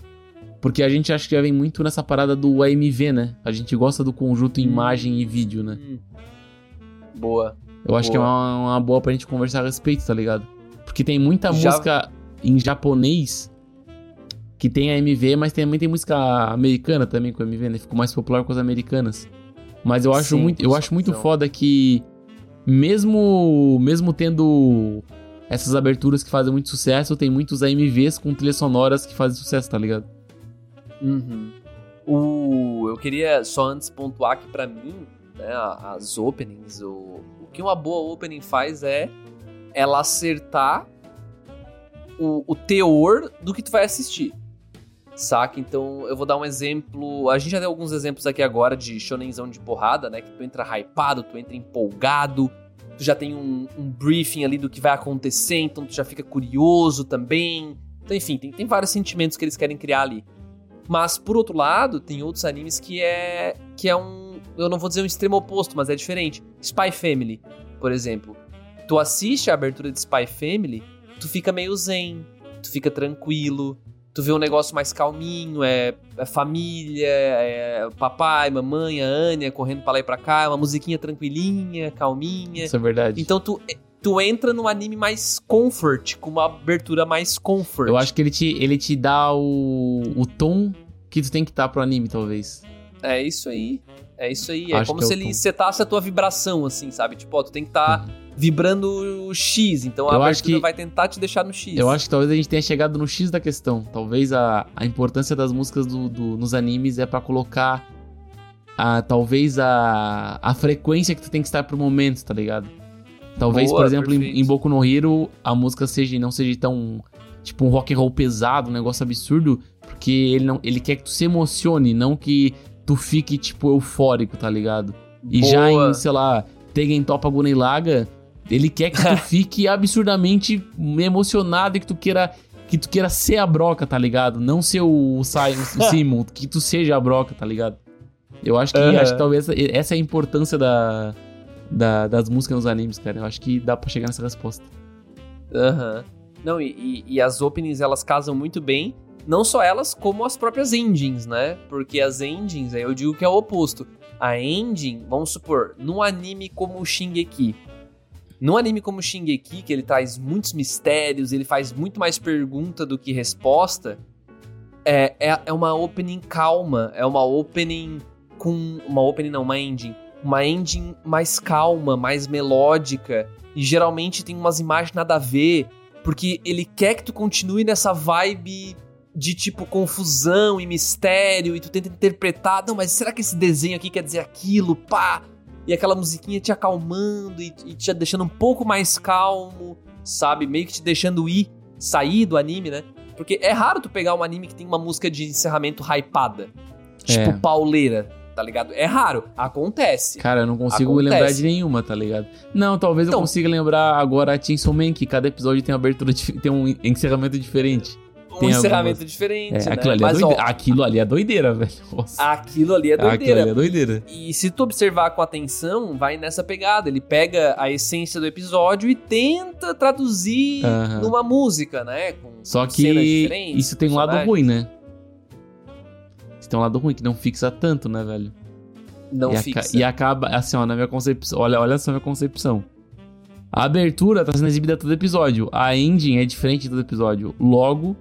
Porque a gente acha que já vem muito nessa parada do AMV, né? A gente gosta do conjunto Hum. imagem e vídeo, né? Hum. Boa. Eu acho que é uma, uma boa pra gente conversar a respeito, tá ligado? Porque tem muita Já- música em japonês que tem AMV, mas também tem música americana também com AMV, né? Ficou mais popular com as americanas. Mas eu acho Sim, muito, eu acho muito foda que mesmo mesmo tendo essas aberturas que fazem muito sucesso, tem muitos AMVs com trilhas sonoras que fazem sucesso, tá ligado? Uhum. O, eu queria só antes pontuar que pra mim, né, as openings, o, o que uma boa opening faz é ela acertar o, o teor do que tu vai assistir. Saca? Então eu vou dar um exemplo. A gente já deu alguns exemplos aqui agora de shonenzão de porrada, né? Que tu entra hypado, tu entra empolgado, tu já tem um, um briefing ali do que vai acontecer, então tu já fica curioso também. Então, enfim, tem, tem vários sentimentos que eles querem criar ali. Mas, por outro lado, tem outros animes que é. que é um. Eu não vou dizer um extremo oposto, mas é diferente. Spy Family, por exemplo. Tu assiste a abertura de Spy Family, tu fica meio zen, tu fica tranquilo, tu vê um negócio mais calminho, é, é família, é papai, mamãe, a Anya correndo pra lá e pra cá, uma musiquinha tranquilinha, calminha. Isso é verdade. Então tu, tu entra num anime mais comfort, com uma abertura mais comfort. eu acho que ele te, ele te dá o, o tom que tu tem que estar pro anime, talvez. É isso aí. É isso aí. É Acho como é se o ele tom. setasse a tua vibração, assim, sabe? Tipo, ó, tu tem que estar vibrando o X. Então a Eu acho abertura que- vai tentar te deixar no X. Eu acho que talvez a gente tenha chegado no X da questão. Talvez a, a importância das músicas do, do- nos animes é pra colocar a, talvez a, a frequência que tu tem que estar pro momento, tá ligado? Talvez, Boa, por exemplo, em, em Boku no Hero, a música seja, não seja tão, tipo, um rock and roll pesado, um negócio absurdo, porque ele, não, ele quer que tu se emocione, não que tu fique, tipo, eufórico, tá ligado? E já Boa. em, sei lá, Tegen Topa Guneilaga, ele quer que tu fique absurdamente emocionado e que tu queira que tu queira ser a broca, tá ligado? Não ser o, o Simon, que tu seja a broca, tá ligado? Eu acho que, Aham. acho que talvez essa é a importância da, da- das músicas nos animes, cara. Eu acho que dá pra chegar nessa resposta. Aham. Não, e, e- e as openings elas casam muito bem. Não só elas, como as próprias endings, né? Porque as endings, aí eu digo que é o oposto. A ending, vamos supor, num anime como o Shingeki. Num anime como o Shingeki, que ele traz muitos mistérios, ele faz muito mais pergunta do que resposta, é, é, é uma opening calma, é uma opening com. Uma opening não, uma ending. Uma ending mais calma, mais melódica. E geralmente tem umas imagens nada a ver, porque ele quer que tu continue nessa vibe de tipo confusão e mistério, e tu tenta interpretar, não, mas será que esse desenho aqui quer dizer aquilo? Pá! E aquela musiquinha te acalmando e, e te deixando um pouco mais calmo, sabe? Meio que te deixando ir, sair do anime, né? Porque é raro tu pegar um anime que tem uma música de encerramento hypada. Tipo É. pauleira, tá ligado? É raro. Acontece. Cara, eu não consigo Acontece. lembrar de nenhuma, tá ligado? Não, talvez eu Então- consiga lembrar agora a Chainsaw Man, que cada episódio tem uma abertura, tem um encerramento diferente. Um tem encerramento algumas- diferente, É, né? aquilo, ali é Mas, doide- ó, aquilo ali é doideira, velho. Nossa. aquilo ali é Aquilo doideira. ali é doideira. E se tu observar com atenção, vai nessa pegada. Ele pega a essência do episódio e tenta traduzir Aham. numa música, né? Com Só com que isso tem um lado ruim, né? Isso tem um lado ruim, que não fixa tanto, né, velho? Não e, aca- fixa. e acaba, assim, ó, na minha concepção. Olha, olha só a minha concepção. A abertura tá sendo exibida todo episódio. A ending é diferente de todo episódio. Logo,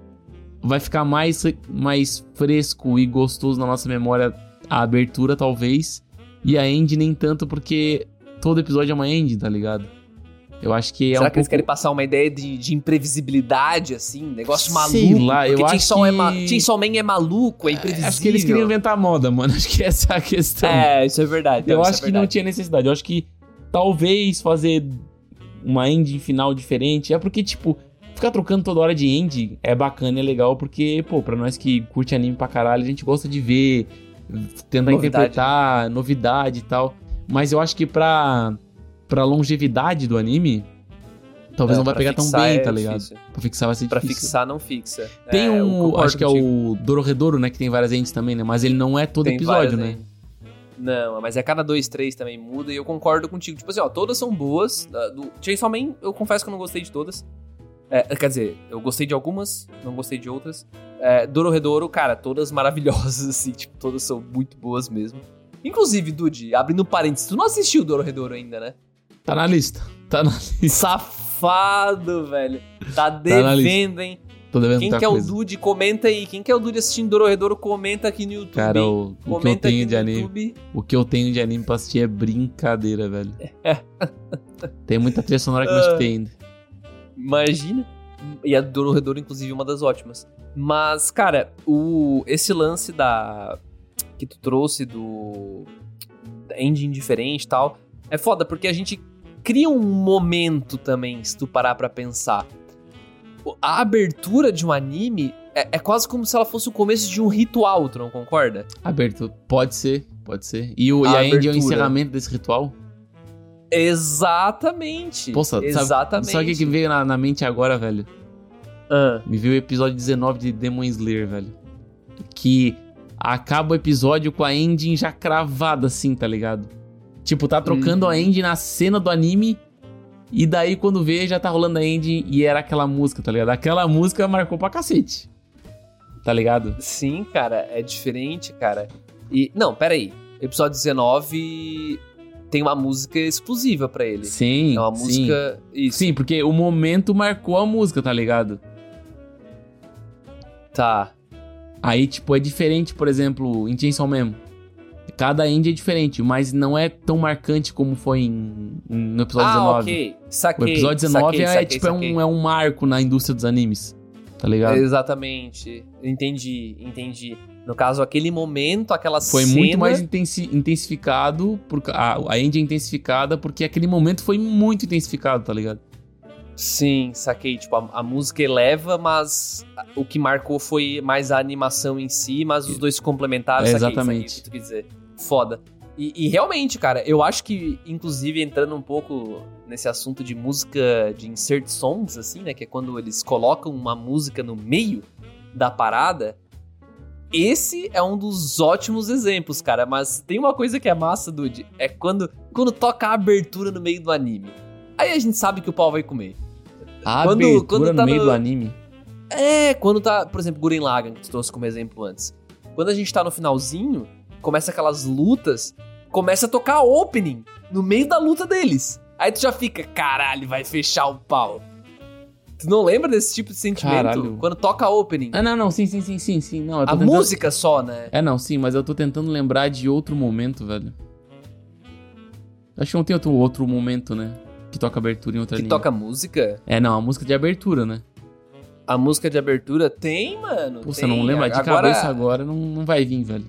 vai ficar mais, mais fresco e gostoso na nossa memória a abertura, talvez. E a ending nem tanto, porque todo episódio é uma ending, tá ligado? Eu acho que é Será um que eles pouco... querem passar uma ideia de, de imprevisibilidade, assim? Negócio Sei maluco? lá, eu porque acho Chainsaw, é que- ma... Chainsaw Man é maluco, é imprevisível. Acho que eles queriam inventar moda, mano. Acho que essa é a questão. É, isso é verdade. Eu isso acho é que não verdade. tinha necessidade. Eu acho que talvez fazer uma ending final diferente. É porque, tipo, ficar trocando toda hora de ending é bacana é legal, porque, pô, pra nós que curte anime pra caralho, a gente gosta de ver, tentar Novidade, interpretar, novidade e tal. Mas eu acho que pra, pra longevidade do anime, talvez É, não vai pra pegar tão bem, é tá ligado? difícil. Pra fixar vai ser Pra difícil. fixar, não fixa. Tem É, um, acho que é o Dororredouro, né, que tem várias ends também, né? Mas ele não é todo Tem episódio, né? aí. Não, mas é cada dois, três também muda e eu concordo contigo. Tipo assim, ó, todas são boas. Do Chainsaw Man, eu confesso que eu não gostei de todas. É, quer dizer, eu gostei de algumas, não gostei de outras. É, Dororedoro, cara, todas maravilhosas, assim, tipo, todas são muito boas mesmo. Inclusive, Dude, abrindo parênteses, tu não assistiu Dororedoro ainda, né? Tá na lista. Tá na lista. Safado, velho. Tá na devendo, hein? Tô devendo Quem que é o. Dude? Comenta aí. Quem que é o Dude assistindo Dororedoro? Comenta aqui no YouTube. Cara, o, o que eu tenho de anime. YouTube. O que eu tenho de anime pra assistir é brincadeira, velho. tem muita trilha sonora que eu não escutei ainda. Imagina. E a Dororedoro, inclusive, é uma das ótimas. Mas, cara, o esse lance da que tu trouxe do da engine diferente e tal, é foda porque a gente cria um momento também, se tu parar pra pensar. A abertura de um anime é, é quase como se ela fosse o começo de um ritual, tu não concorda? Aberto. Pode ser, pode ser. E, o, A e a end é o abertura. encerramento desse ritual? Exatamente. Poxa, Exatamente. sabe o que, que veio na, na mente agora, velho? Ah, Me veio o episódio 19 de Demon Slayer, velho. Que acaba o episódio com a ending já cravada assim, tá ligado? Tipo, tá trocando Uhum. a ending na cena do anime. E daí, quando vê, já tá rolando a ending e era aquela música, tá ligado? Aquela música marcou pra cacete. Tá ligado? Sim, cara, é diferente, cara. E. Não, peraí. Episódio 19 tem uma música exclusiva pra ele. Sim. é uma sim. música. Isso. Sim, porque o momento marcou a música, tá ligado? Tá. Aí, tipo, é diferente, por exemplo, em Chainsaw Man. Cada indie é diferente, mas não é tão marcante como foi em, em- no episódio ah, 19. ok. O Saquei. episódio 19 saquei, é, saquei, tipo, é saquei. um, é um marco na indústria dos animes. Tá ligado? Exatamente. Entendi, entendi. No caso, aquele momento, aquela Foi cena... muito mais intensi- intensificado, por, a, a end é intensificada porque aquele momento foi muito intensificado, tá ligado? Sim, saquei. Tipo, a, a música eleva, mas o que marcou foi mais a animação em si, mas os dois se complementaram. É, saquei, exatamente. Saquei o que tu quis dizer. Foda. E, e realmente, cara, eu acho que, inclusive, entrando um pouco nesse assunto de música de insert songs, assim, né? Que é quando eles colocam uma música no meio da parada. Esse é um dos ótimos exemplos, cara. Mas tem uma coisa que é massa, Dude. É quando, quando toca a abertura no meio do anime. Aí a gente sabe que o pau vai comer. A Quando- abertura quando tá no meio no- do anime. É, quando tá, por exemplo, Gurren Lagann, que tu trouxe como exemplo antes. Quando a gente tá no finalzinho, começa aquelas lutas, começa a tocar opening no meio da luta deles. Aí tu já fica, caralho, vai fechar o pau. Tu não lembra desse tipo de sentimento? Caralho. Quando toca opening. Ah, não, não, sim, sim, sim, sim, sim. Não, a tentando- música só, né? É, não, sim, mas eu tô tentando lembrar de outro momento, velho. Acho que não tem outro, outro momento, né? Que toca abertura em outro Que anime. toca música. É, não, a música de abertura, né? A música de abertura tem, mano. Pô, você não lembra de agora, cabeça agora, não, não vai vir, velho.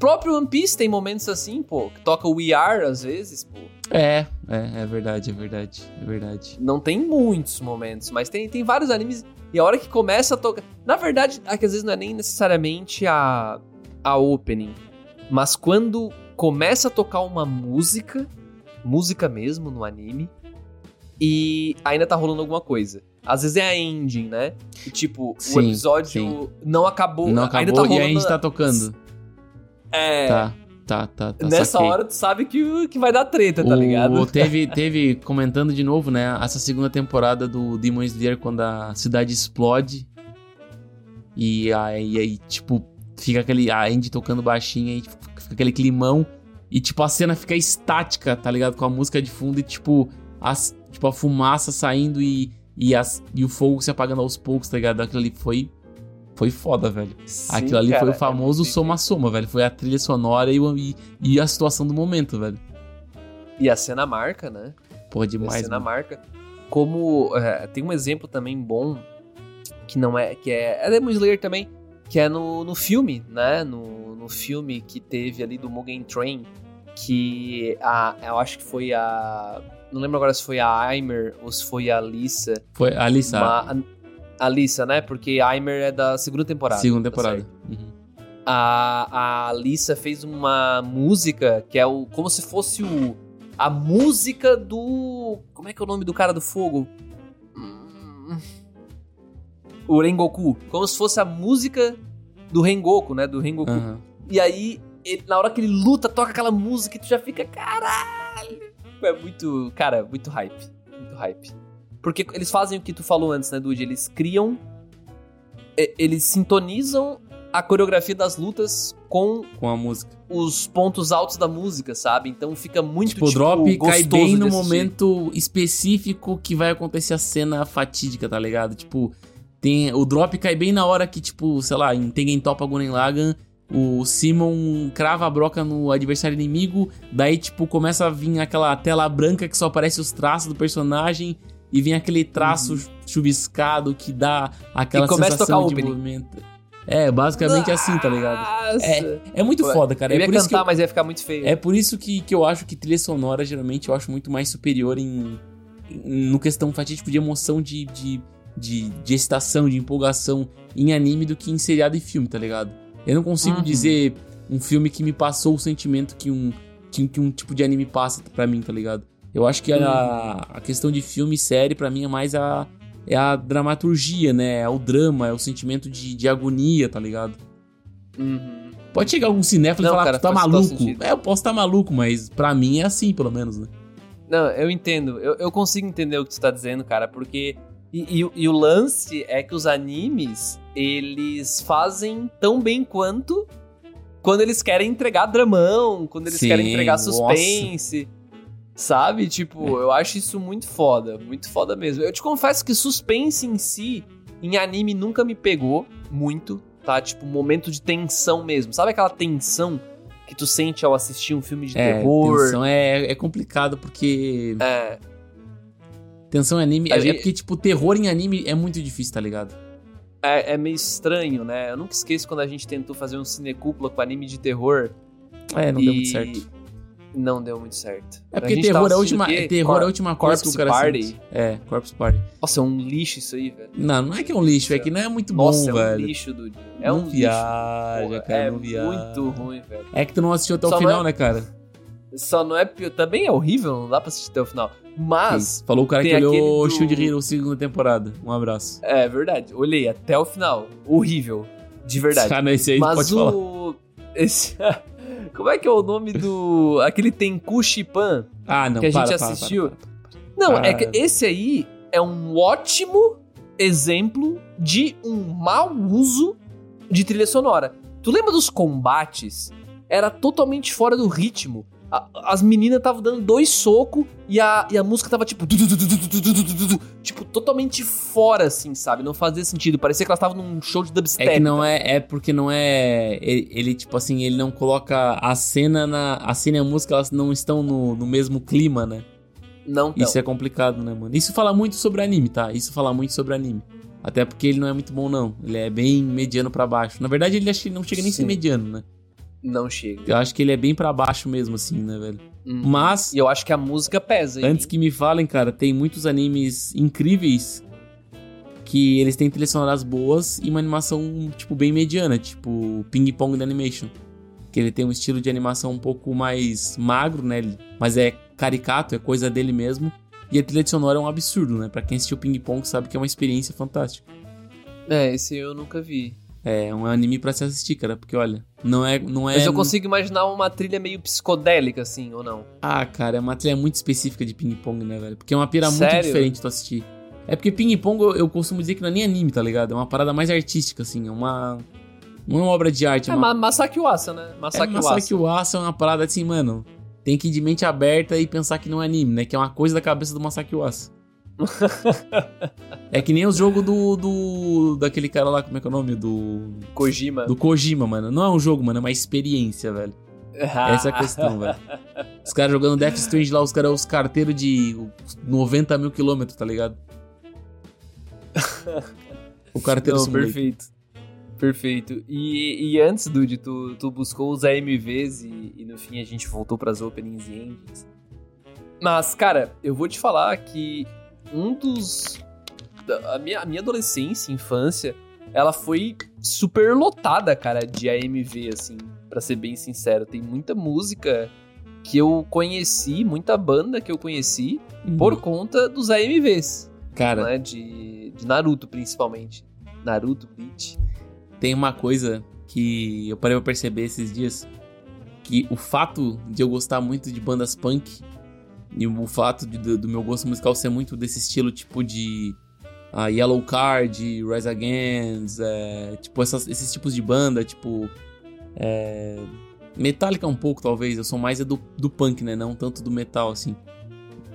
O próprio One Piece tem momentos assim, pô. Que toca o We Are às vezes, pô. É, é, é verdade, é verdade, é verdade. Não tem muitos momentos, mas tem, tem vários animes. E a hora que começa a tocar. Na verdade, é que às vezes não é nem necessariamente a, a opening. Mas quando começa a tocar uma música, música mesmo no anime, e ainda tá rolando alguma coisa. Às vezes é a ending, né? E, tipo, o Sim, episódio sim. não acabou. não ainda acabou tá e rolando. a gente tá tocando. É. Tá, tá, tá, tá. Nessa saquei. hora tu sabe que, que vai dar treta, tá o, ligado? Teve, teve, comentando de novo, né? Essa segunda temporada do Demon Slayer, quando a cidade explode. E aí, aí, tipo, fica aquele. A Andy tocando baixinho, aí tipo, fica aquele climão. E, tipo, a cena fica estática, tá ligado? Com a música de fundo e, tipo, as, tipo a fumaça saindo e, e, as, e o fogo se apagando aos poucos, tá ligado? Aquilo ali foi. Foi foda, velho. Sim, Aquilo ali cara, foi o é famoso soma-soma, velho. Foi a trilha sonora e, e, e a situação do momento, velho. E a cena marca, né? Porra, a demais, cena mano. marca. Como é, tem um exemplo também bom que não é que é é Demon Slayer também, que é no, no filme, né? No, no filme que teve ali do Mugen Train, que a eu acho que foi a não lembro agora se foi a Aimer ou se foi a Lisa, Foi ali, sabe? uma, a, a Lisa, né? Porque Aimer é da segunda temporada. Segunda tá temporada. Uhum. a, a Lisa fez uma música que é o como se fosse o a música do como é que é o nome do cara do fogo o Rengoku como se fosse a música do Rengoku né do Rengoku Aham. e aí ele- na hora que ele luta toca aquela música e tu já fica caralho é muito cara muito hype muito hype porque eles fazem o que tu falou antes né Dude eles criam e- eles sintonizam a coreografia das lutas com Com a música. os pontos altos da música, sabe? Então fica muito Tipo, o drop cai bem no momento específico que vai acontecer a cena fatídica, tá ligado? Tipo, tem o drop cai bem na hora que, tipo, sei lá, em Tengen Toppa Gurren Lagann, o Simon crava a broca no adversário inimigo, daí, tipo, começa a vir aquela tela branca que só aparece os traços do personagem e vem aquele traço chuviscado que dá aquela Uhum. E começa a sensação tocar de opening. movimento. É, basicamente assim, tá ligado? Nossa! É muito foda, cara. eu É ia por isso que cantar, eu- mas ia ficar muito feio. é por isso que, que eu acho que trilha sonora, geralmente, eu acho muito mais superior em, em- no questão fatídico de emoção, de, de, de, de excitação, de empolgação em anime do que em seriado e filme, tá ligado? Eu não consigo Uhum. dizer um filme que me passou o sentimento que um, que, que um tipo de anime passa pra mim, tá ligado? Eu acho que a, a questão de filme e série, pra mim, é mais a, é a dramaturgia, né? É o drama, é o sentimento de, de agonia, tá ligado? Uhum. Pode chegar algum cinéfilo e falar cara, tu tá maluco. É, eu posso estar maluco, mas pra mim é assim, pelo menos, né? Não, eu entendo. Eu, eu consigo entender o que tu tá dizendo, cara, porque. E, e- e o lance é que os animes, eles fazem tão bem quanto quando eles querem entregar dramão, quando eles Sim, querem entregar nossa. Sabe? Tipo, eu acho isso muito foda. Muito foda mesmo. Eu te confesso que suspense em si, em anime, nunca me pegou muito, tá? Tipo, momento de tensão mesmo. Sabe aquela tensão que tu sente ao assistir um filme de É, terror? tensão é, é complicado porque. É, Tensão em anime. A É, gente- é porque, tipo, terror em anime é muito difícil, tá ligado? é, é meio estranho, né? Eu nunca esqueço quando a gente tentou fazer um cinecúpula com anime de terror. É, não e... deu muito certo. Não deu muito certo. É porque terror é a última, terror é a última coisa que o cara Party. sente. É, Corpse Party. Nossa, é um lixo isso aí, velho. Não, não é que é um lixo, é que não é muito Nossa, bom, é um velho. lixo, Dude. É não um viaja, lixo. cara, é não viaja. muito ruim, velho. É que tu não assistiu até o Só final, não é- né, cara? Só não é. Também é horrível, não dá pra assistir até o final. Mas. Falou o cara que olhou do- Shield Hero segunda temporada. Um abraço. É verdade. Olhei até o final. Horrível. De verdade. Ah, não, esse aí Mas pode falar. o. Esse. Como é que é o nome do. Aquele Tenku Shipan? Ah, não, que a para, gente para, assistiu. para. Não, é que esse aí é um ótimo exemplo de um mau uso de trilha sonora. Tu lembra dos combates? Era totalmente fora do ritmo a, as meninas estavam dando dois socos e a, e a música tava tipo. Tipo, totalmente fora, assim, sabe? Não fazia sentido. Parecia que elas estavam num show de dubstep. É que não é. É porque não é. Ele, ele, tipo assim, ele não coloca a cena na. A cena e a música, elas não estão no, no mesmo clima, né? Não. Isso é complicado, né, mano? Isso fala muito sobre anime, tá? Isso fala muito sobre anime. Até porque ele não é muito bom, não. Ele é bem mediano para baixo. Na verdade, ele não chega nem a ser mediano, né? Não chega. Eu acho que ele é bem pra baixo mesmo, assim, né, velho? Hum. Mas, E eu acho que a música pesa. hein? antes que me falem, cara, tem muitos animes incríveis que eles têm trilhas sonoras boas e uma animação, tipo, bem mediana, tipo Ping Pong da Animation. Que ele tem um estilo de animação um pouco mais magro, né? Mas é caricato, é coisa dele mesmo. E a trilha sonora é um absurdo, né? Pra quem assistiu Ping Pong sabe que é uma experiência fantástica. É, esse eu nunca vi. É um anime pra se assistir, cara, porque olha, não é. Não é Mas eu consigo imaginar uma trilha meio psicodélica, assim, ou não? Ah, cara, é uma trilha muito específica de ping-pong, né, velho? Porque é uma pira muito Sério? diferente tu assistir. É porque ping-pong eu, eu costumo dizer que não é nem anime, tá ligado? É uma parada mais artística, assim. É uma. Não é uma obra de arte, é É, uma. Ma Masaki Uasa, né? É, Masaki Masaki Uasa. Uasa é uma parada assim, mano. Tem que ir de mente aberta e pensar que não é anime, né? Que é uma coisa da cabeça do Masaki Uasa. é que nem os jogos do, do. daquele cara lá, como é que é o nome? Do. Kojima. Do Kojima, mano. Não é um jogo, mano, é uma experiência, velho. Essa é a questão, velho. Os caras jogando Death Strange lá, os caras os carteiros de 90 mil quilômetros, tá ligado? O carteiro Não, simulator. perfeito. Perfeito. E, e antes, Dude, tu, tu buscou os AMVs e, e no fim a gente voltou pras openings e endings. Mas, cara, eu vou te falar que um dos. A minha, a minha adolescência, infância, ela foi super lotada, cara, de AMV, assim, pra ser bem sincero. Tem muita música que eu conheci, muita banda que eu conheci por conta dos AMVs, Cara, né? De, de Naruto, principalmente. Naruto, Bleach. tem uma coisa que eu parei pra perceber esses dias. Que o fato de eu gostar muito de bandas punk e o fato de- do, do meu gosto musical ser muito desse estilo tipo de ah, Yellow Card, Rise Against, é, tipo essas- esses tipos de banda, tipo é, Metallica um pouco talvez, eu sou mais é do, do punk, né, não tanto do metal assim.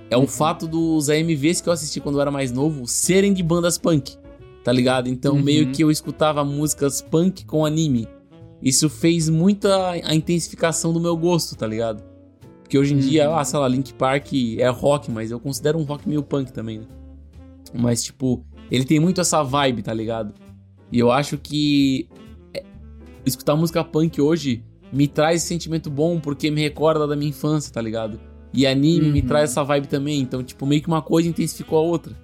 É Uhum. o fato dos AMVs que eu assisti quando eu era mais novo serem de bandas punk, tá ligado? Então Uhum. meio que eu escutava músicas punk com anime. Isso fez muita a intensificação do meu gosto, tá ligado? Porque hoje em dia, Uhum. ah, sei lá, Link Park é rock, mas eu considero um rock meio punk também, né? Mas, tipo, ele tem muito essa vibe, tá ligado? E eu acho que é, escutar música punk hoje me traz esse sentimento bom porque me recorda da minha infância, tá ligado? E anime me Uhum. traz essa vibe também, então, tipo, meio que uma coisa intensificou a outra.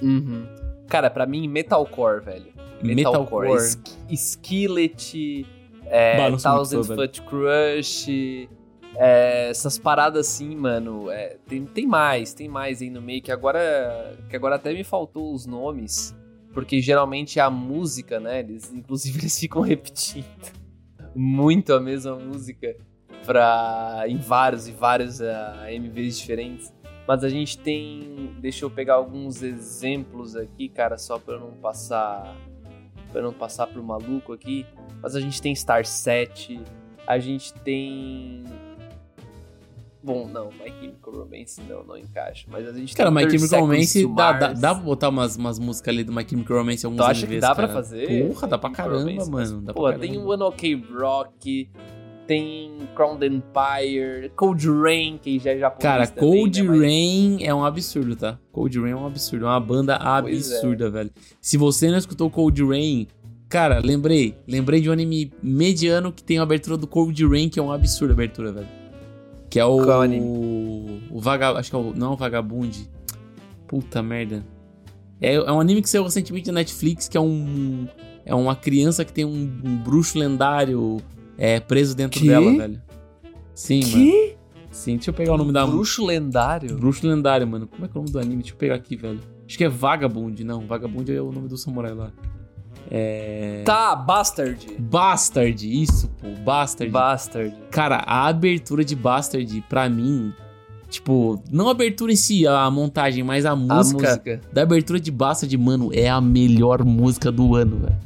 Uhum. Cara, pra mim, metalcore, velho. Metalcore. Sk- Skillet, é, Thousand. Foot Crush, é, essas paradas assim, mano. é, tem, tem mais, tem mais aí no meio que agora, que agora até me faltou os nomes, porque geralmente a música, né? Eles, inclusive eles ficam repetindo muito a mesma música pra, em vários e vários ah, MVs diferentes. Mas a gente tem. Deixa eu pegar alguns exemplos aqui, cara, só eu não passar. Eu não passar pro maluco aqui. Mas a gente tem Star 7. A gente tem. Bom, não, My Chemical Romance não, não encaixa. Mas a gente Cara, tem My 30 Chemical Romance dá, dá, dá pra botar umas, umas músicas ali do My Chemical Romance alguns Tu acha que vezes, dá pra cara. fazer? Porra, dá pra caramba, Romance, mano. Dá Pô, pra tem caramba. o One Ok Rock. tem Crown Empire, Cold Rain, que já é japonês Cara, também, Cold né, mas- Rain é um absurdo, tá? Cold Rain é um absurdo, é uma banda é. absurda, velho. Se você não escutou Cold Rain, cara, lembrei, lembrei de um anime mediano que tem a abertura do Cold Rain, que é um absurdo a abertura, velho. Que é o Qual anime? o vaga, acho que é o não é o Vagabund. Puta merda. É, é um anime que saiu recentemente na Netflix, que é um é uma criança que tem um, um bruxo lendário é, preso dentro Quê? dela, velho. Sim, mano. Que? Sim, deixa eu pegar o nome da Bruxo lendário? Bruxo lendário, mano. Como é que é o nome do anime? Deixa eu pegar aqui, velho. Acho que é Vagabond, não. Vagabond é o nome do samurai lá. É. Tá, Bastard. Bastard, isso, pô. Bastard. Bastard. Cara, a abertura de Bastard, pra mim. Tipo, não a abertura em si, a montagem, mas a música, A música. da abertura de Bastard, mano, é a melhor música do ano, velho.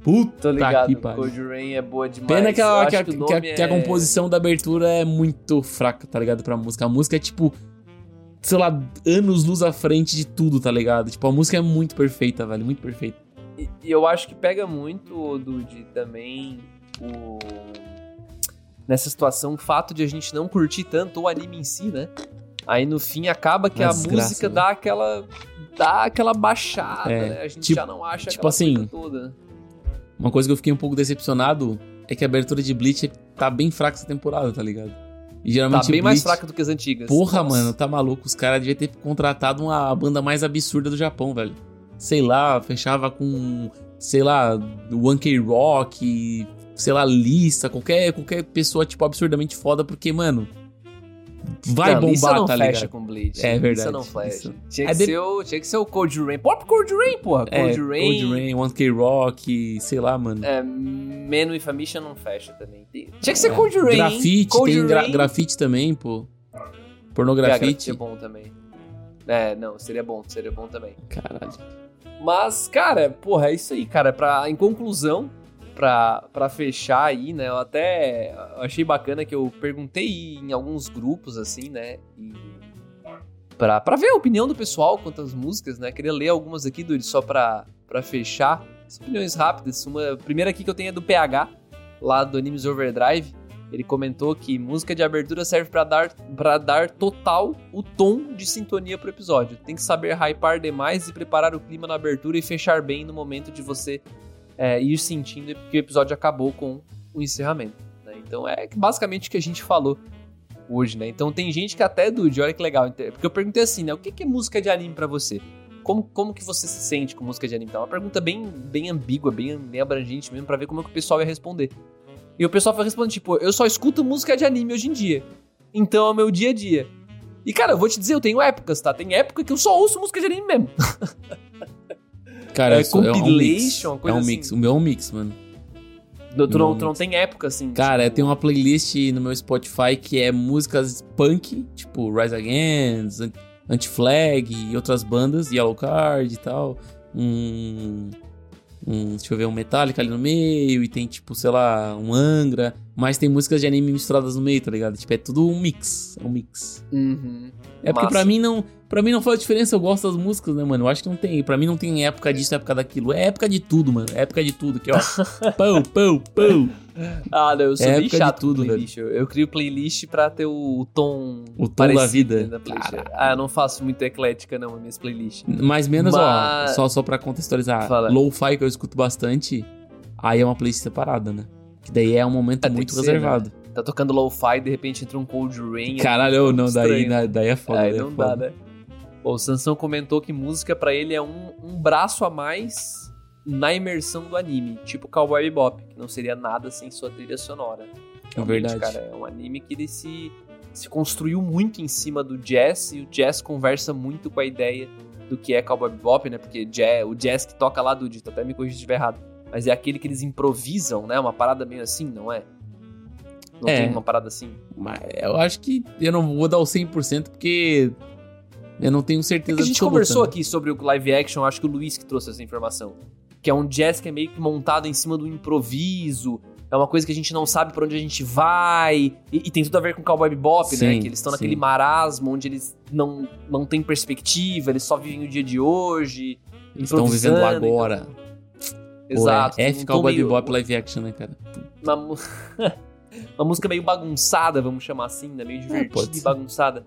Puta Tô ligado. que pariu. Cold Rain é boa demais. Pena que a, que, a, que a- nome que a é- composição da abertura é muito fraca, tá ligado? Pra música. A música é tipo. Sei lá, anos luz à frente de tudo, tá ligado? Tipo, a música é muito perfeita, velho. Muito perfeita. E e eu acho que pega muito, Dude, também o. Nessa situação, o fato de a gente não curtir tanto o anime em si, né? Aí no fim acaba que Uma a desgraça, música né? dá aquela. dá aquela baixada, É, né? A gente tipo- já não acha tipo aquela assim, toda. Uma coisa que eu fiquei um pouco decepcionado é que a abertura de Bleach tá bem fraca essa temporada, tá ligado? E Tá geralmente bem mais Bleach- fraca do que as antigas. Porra, Nossa. mano, tá maluco. Os caras deviam ter contratado uma banda mais absurda do Japão, velho. Sei lá, fechava com, sei lá, One K Rock, sei lá, lista, qualquer, qualquer pessoa, tipo, absurdamente foda, porque, mano, vai não, bombar, não tá fecha ligado? com Bleach. É verdade, não fecha. isso. Tinha É que, de- ser o, tinha que ser o Cold Rain. Pop Cold Rain, porra. Cold é, Rain. Cold Rain, One K Rock, sei lá, mano. É, Man with a Mission não fecha também. Tinha que ser É, Cold Rain. Grafite, tem gra grafite também, pô. É, grafite Pornografite. é bom também. É, não, seria bom, seria bom também. Caralho. Mas, cara, porra, é isso aí, cara. Pra, em conclusão, pra, pra fechar aí, né? Eu até achei bacana que eu perguntei em alguns grupos, assim, né? E pra, pra ver a opinião do pessoal quanto às músicas, né? Queria ler algumas aqui, Dude, só pra, pra fechar. As opiniões rápidas. Uma a primeira aqui que eu tenho é do PH, lá do Animes Overdrive. Ele comentou que música de abertura serve pra dar, pra dar total o tom de sintonia pro episódio. Tem que saber hypar demais e preparar o clima na abertura e fechar bem no momento de você é, ir sentindo que o episódio acabou com o encerramento. né? Então é basicamente o que a gente falou hoje, né? Então tem gente que até, Dude, olha que legal. Porque eu perguntei assim, né? O que é música de anime pra você? Como, como que você se sente com música de anime? Então, é uma pergunta bem, bem ambígua, bem, bem abrangente mesmo, pra ver como é que o pessoal ia responder. E o pessoal foi respondendo, tipo, eu só escuto música de anime hoje em dia. Então é o meu dia a dia. E, cara, eu vou te dizer, eu tenho épocas, tá? Tem época que eu só ouço música de anime mesmo. Cara, É eu sou- é um mix. compilation, coisa É um assim. mix. O meu é um mix, mano. Tu, tu não, tu não tem época, assim. Cara, eu tipo, tenho uma playlist no meu Spotify que é músicas punk, tipo Rise Against, An- Anti-Flag e outras bandas, Yellow Card e tal. Um, um, deixa eu ver, um Metallica ali no meio e tem tipo, sei lá, um Angra. Mas tem músicas de anime misturadas no meio, tá ligado? Tipo, é tudo um mix. É um mix. Uhum. É porque Massa. pra mim não. Para mim não faz diferença, eu gosto das músicas, né, mano? Eu acho que não tem. Pra mim não tem época disso, época daquilo. É época de tudo, mano. É época de tudo. Aqui, ó. pão, pão, pão. Ah, não, eu sou É bem chato tudo, playlist. Eu, eu crio playlist pra ter o, o tom O tom da vida. da playlist. Caralho. Ah, eu não faço muito eclética, não, as minhas playlists. Mais menos, Mas- ó, só, só pra contextualizar. Lo-fi que eu escuto bastante, aí é uma playlist separada, né? Que daí é um momento É, tem muito ser, reservado. Tá tocando lo-fi, de repente entra um cold rain. Caralho, é eu não, daí, estranho. daí, daí é foda. Aí daí é não dá, foda. né? Pô, o Sansão comentou que música pra ele é um, um braço a mais na imersão do anime, tipo Cowboy Bebop, que não seria nada sem sua trilha sonora. É verdade. cara, é um anime que ele se, se construiu muito em cima do jazz e o jazz conversa muito com a ideia do que é Cowboy Bebop, né? Porque jazz, o jazz que toca lá do Dito, até me corrija se estiver errado, mas é aquele que eles improvisam, né? Uma parada meio assim, não é? Não É. tem uma parada assim? Mas eu acho que eu não vou dar o 100% porque eu não tenho É certeza que a gente absoluta, conversou né? aqui sobre o live action, acho que o Luiz que trouxe essa informação. Que é um jazz que é meio que montado em cima do improviso. É uma coisa que a gente não sabe pra onde a gente vai. E, e tem tudo a ver com Cowboy Bebop, né? Sim, Que eles estão naquele marasmo onde eles não, não têm perspectiva, eles só vivem o dia de hoje. Eles estão vivendo o improvisando, agora. então- Exato. Pô, é um tom Cowboy meio- Bebop live action, né, cara? mu- uma música meio bagunçada, vamos chamar assim, né? Meio divertida pode e bagunçada.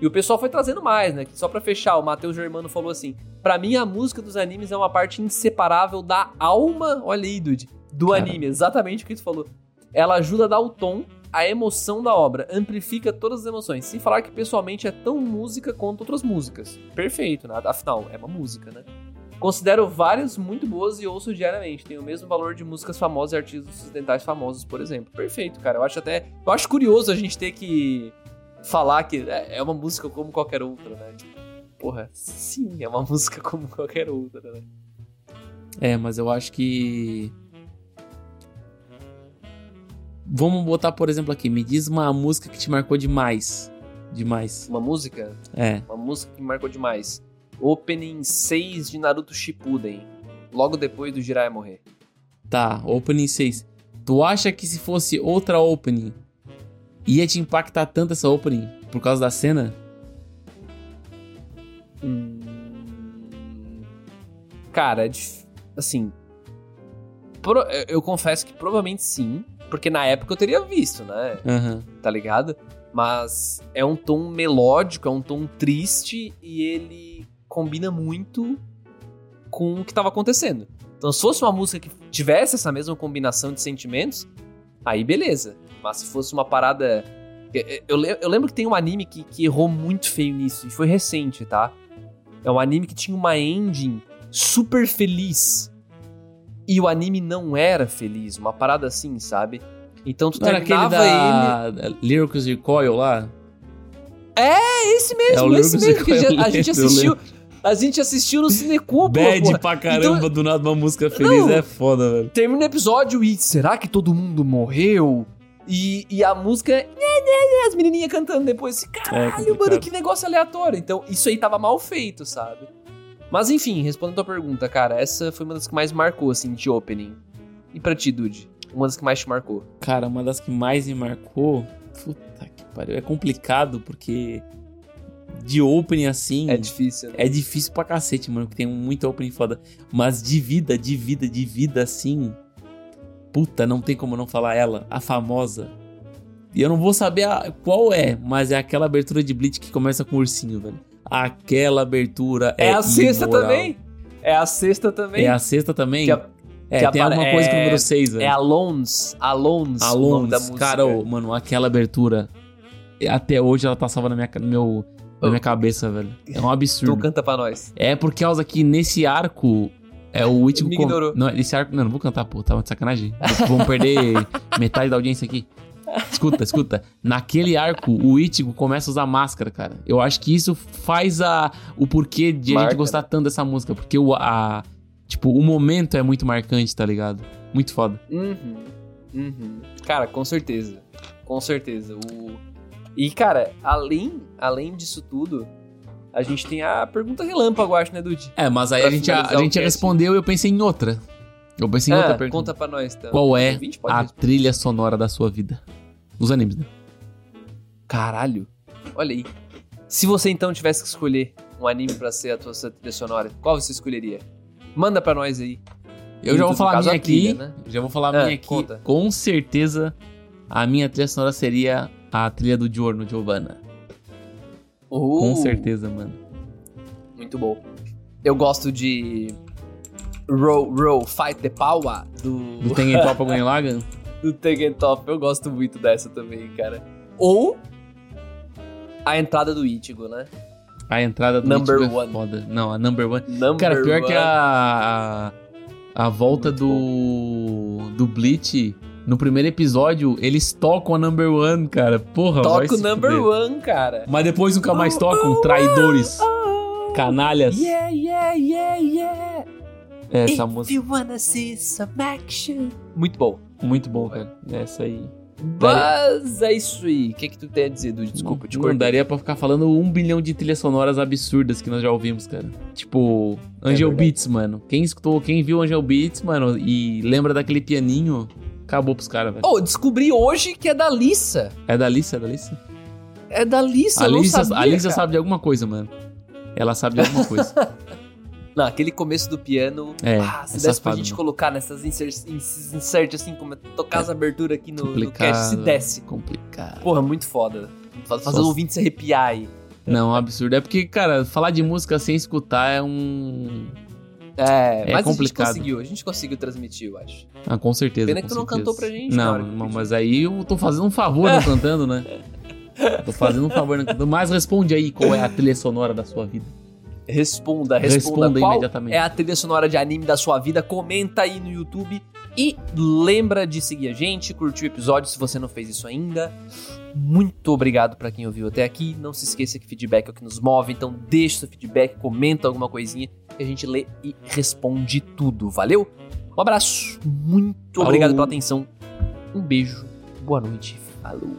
E o pessoal foi trazendo mais, né? Só pra fechar, o Matheus Germano falou assim: Pra mim, a música dos animes é uma parte inseparável da alma, olha aí, Dude, do anime. Exatamente o que tu falou. Ela ajuda a dar o tom, a emoção da obra, amplifica todas as emoções. Sem falar que pessoalmente é tão música quanto outras músicas. Perfeito, né? Afinal, é uma música, né? Considero várias muito boas e ouço diariamente. Tem o mesmo valor de músicas famosas e artistas ocidentais famosos, por exemplo. Perfeito, cara. Eu acho até. Eu acho curioso a gente ter que falar que é é uma música como qualquer outra, né? Tipo, porra, sim, é uma música como qualquer outra, né? É, mas eu acho que. Vamos botar, por exemplo, aqui. Me diz uma música que te marcou demais. Demais. Uma música, É. uma música que me marcou demais. Opening 6 de Naruto Shippuden. Logo depois do Jiraiya morrer. Tá, opening 6. Tu acha que se fosse outra opening, ia te impactar tanto essa opening por causa da cena? Hum... Cara, é assim. pro- eu- confesso que provavelmente sim, porque na época eu teria visto, né? Aham. Tá ligado? Mas é um tom melódico, é um tom triste e ele combina muito com o que tava acontecendo. Então, se fosse uma música que tivesse essa mesma combinação de sentimentos, aí beleza. Mas se fosse uma parada. eu- Eu, le- eu lembro que tem um anime que, que errou muito feio nisso, e foi recente, tá? É um anime que tinha uma ending super feliz. E o anime não era feliz, uma parada assim, sabe? Então tu Não era aquele terminava ele. da Lyrics Recoil lá? É esse mesmo, É esse mesmo que Recoil, a gente eu assistiu. A gente assistiu no Cinecubo, Bad porra. pra caramba, Então- do nada uma música feliz Não. é foda, velho. Termina o episódio e será que todo mundo morreu? E, e a música, as menininhas cantando depois. Caralho, mano, É complicado. que negócio aleatório. Então, isso aí tava mal feito, sabe? Mas enfim, respondendo a tua pergunta, cara, essa foi uma das que mais marcou, assim, de opening. E pra ti, Dude? Uma das que mais te marcou? Cara, uma das que mais me marcou. Puta que pariu. É complicado porque. De opening assim. É difícil, né? É difícil pra cacete, mano, porque tem muito opening foda. Mas de vida, de vida, de vida assim. Puta, não tem como não falar ela, a famosa. E eu não vou saber a- qual é, mas é aquela abertura de Bleach que começa com o ursinho, velho. Aquela abertura é. É, a sexta imoral. também? É a sexta também? É a sexta também? Que a- é, que tem alguma coisa com o é- número 6, velho. É da Alons, música. cara, mano, aquela abertura. Até hoje ela tá salva na minha, no meu, na minha cabeça, velho. É um absurdo. Tu canta pra nós. É por causa que nesse arco. É o Ichigo. Me com- ignorou. Não, esse arco. Não, não vou cantar, pô, tava de sacanagem. Vamos perder metade da audiência aqui. Escuta, escuta. Naquele arco, o Ichigo começa a usar máscara, cara. Eu acho que isso faz a, o porquê de a Marca, gente gostar tanto dessa música. Porque o, a, tipo, o momento é muito marcante, tá ligado? Muito foda. Uhum. Uhum. Cara, com certeza. Com certeza. O... E, cara, além, além disso tudo, a gente tem a pergunta relâmpago, acho, né, Dude? É, mas aí Pra a gente, a, o gente respondeu e eu pensei em outra. Eu pensei em outra Ah, pergunta. conta pra nós, então. Qual é a trilha sonora da sua vida? Dos animes, né? Caralho. Olha aí. Se você então tivesse que escolher um anime pra ser a tua trilha sonora, qual você escolheria? Manda pra nós aí. Eu já vou No falar a caso, minha a aqui. né? Já vou falar a Ah, minha aqui. Com certeza, a minha trilha sonora seria a trilha do Giorno Giovanna. Com Uh, certeza, mano. Muito bom. Eu gosto de Row, Row, Fight the Power do, Do Tengen Toppa Lagann? do Tekken Top. Eu gosto muito dessa também, cara. Ou a entrada do Ichigo, né? A entrada do Number Ichigo é one. foda. Não, a number one. Number Cara, pior que one. a, a, a volta do, do Bleach, no primeiro episódio, eles tocam a number one, cara. Porra, Toca o number fuder. one, cara. Mas depois nunca mais tocam, traidores, Oh, canalhas. yeah, yeah, yeah, yeah. Essa If música, you wanna see some action. Muito bom. muito bom, cara. Essa aí. Mas é isso aí. O que, que tu tem a dizer, Dude? Desculpa, te não cortei. daria pra ficar falando um bilhão de trilhas sonoras absurdas que nós já ouvimos, cara. Tipo, Angel verdade. Beats, mano. Quem escutou, quem viu Angel Beats, mano, e lembra daquele pianinho, acabou pros caras, velho. Oh, descobri hoje que é da Lissa. É da Alice, é da Alice? É da Lissa, A eu não Alicia, sabia, a cara. sabe de alguma coisa, mano. Ela sabe de alguma coisa. Não, aquele começo do piano. É, ah, se é desse pra gente mano. colocar nessas insert, ins- insert assim, como é tocar as aberturas aqui no, no cast, se desse. Complicado. Porra, muito foda. Faz- Fazer Só- o ouvinte se arrepiar aí. Não, é um absurdo. É porque, cara, falar de música sem escutar é um. É, É mas complicado. a gente conseguiu, a gente conseguiu transmitir, eu acho. Ah, com certeza. Pena com que tu não certeza. cantou pra gente Não, não, mas aí eu tô fazendo um favor não cantando, né? Tô fazendo um favor não cantando. Mas responde aí qual é a trilha sonora da sua vida. Responda, responda. Responda Qual imediatamente. é a trilha sonora de anime da sua vida? Comenta aí no YouTube. E lembra de seguir a gente, curtir o episódio se você não fez isso ainda. Muito obrigado pra quem ouviu até aqui. Não se esqueça que feedback é o que nos move, então deixa seu feedback, comenta alguma coisinha que a gente lê e responde tudo. Valeu? Um abraço, muito Falou. obrigado pela atenção. Um beijo, boa noite, falou.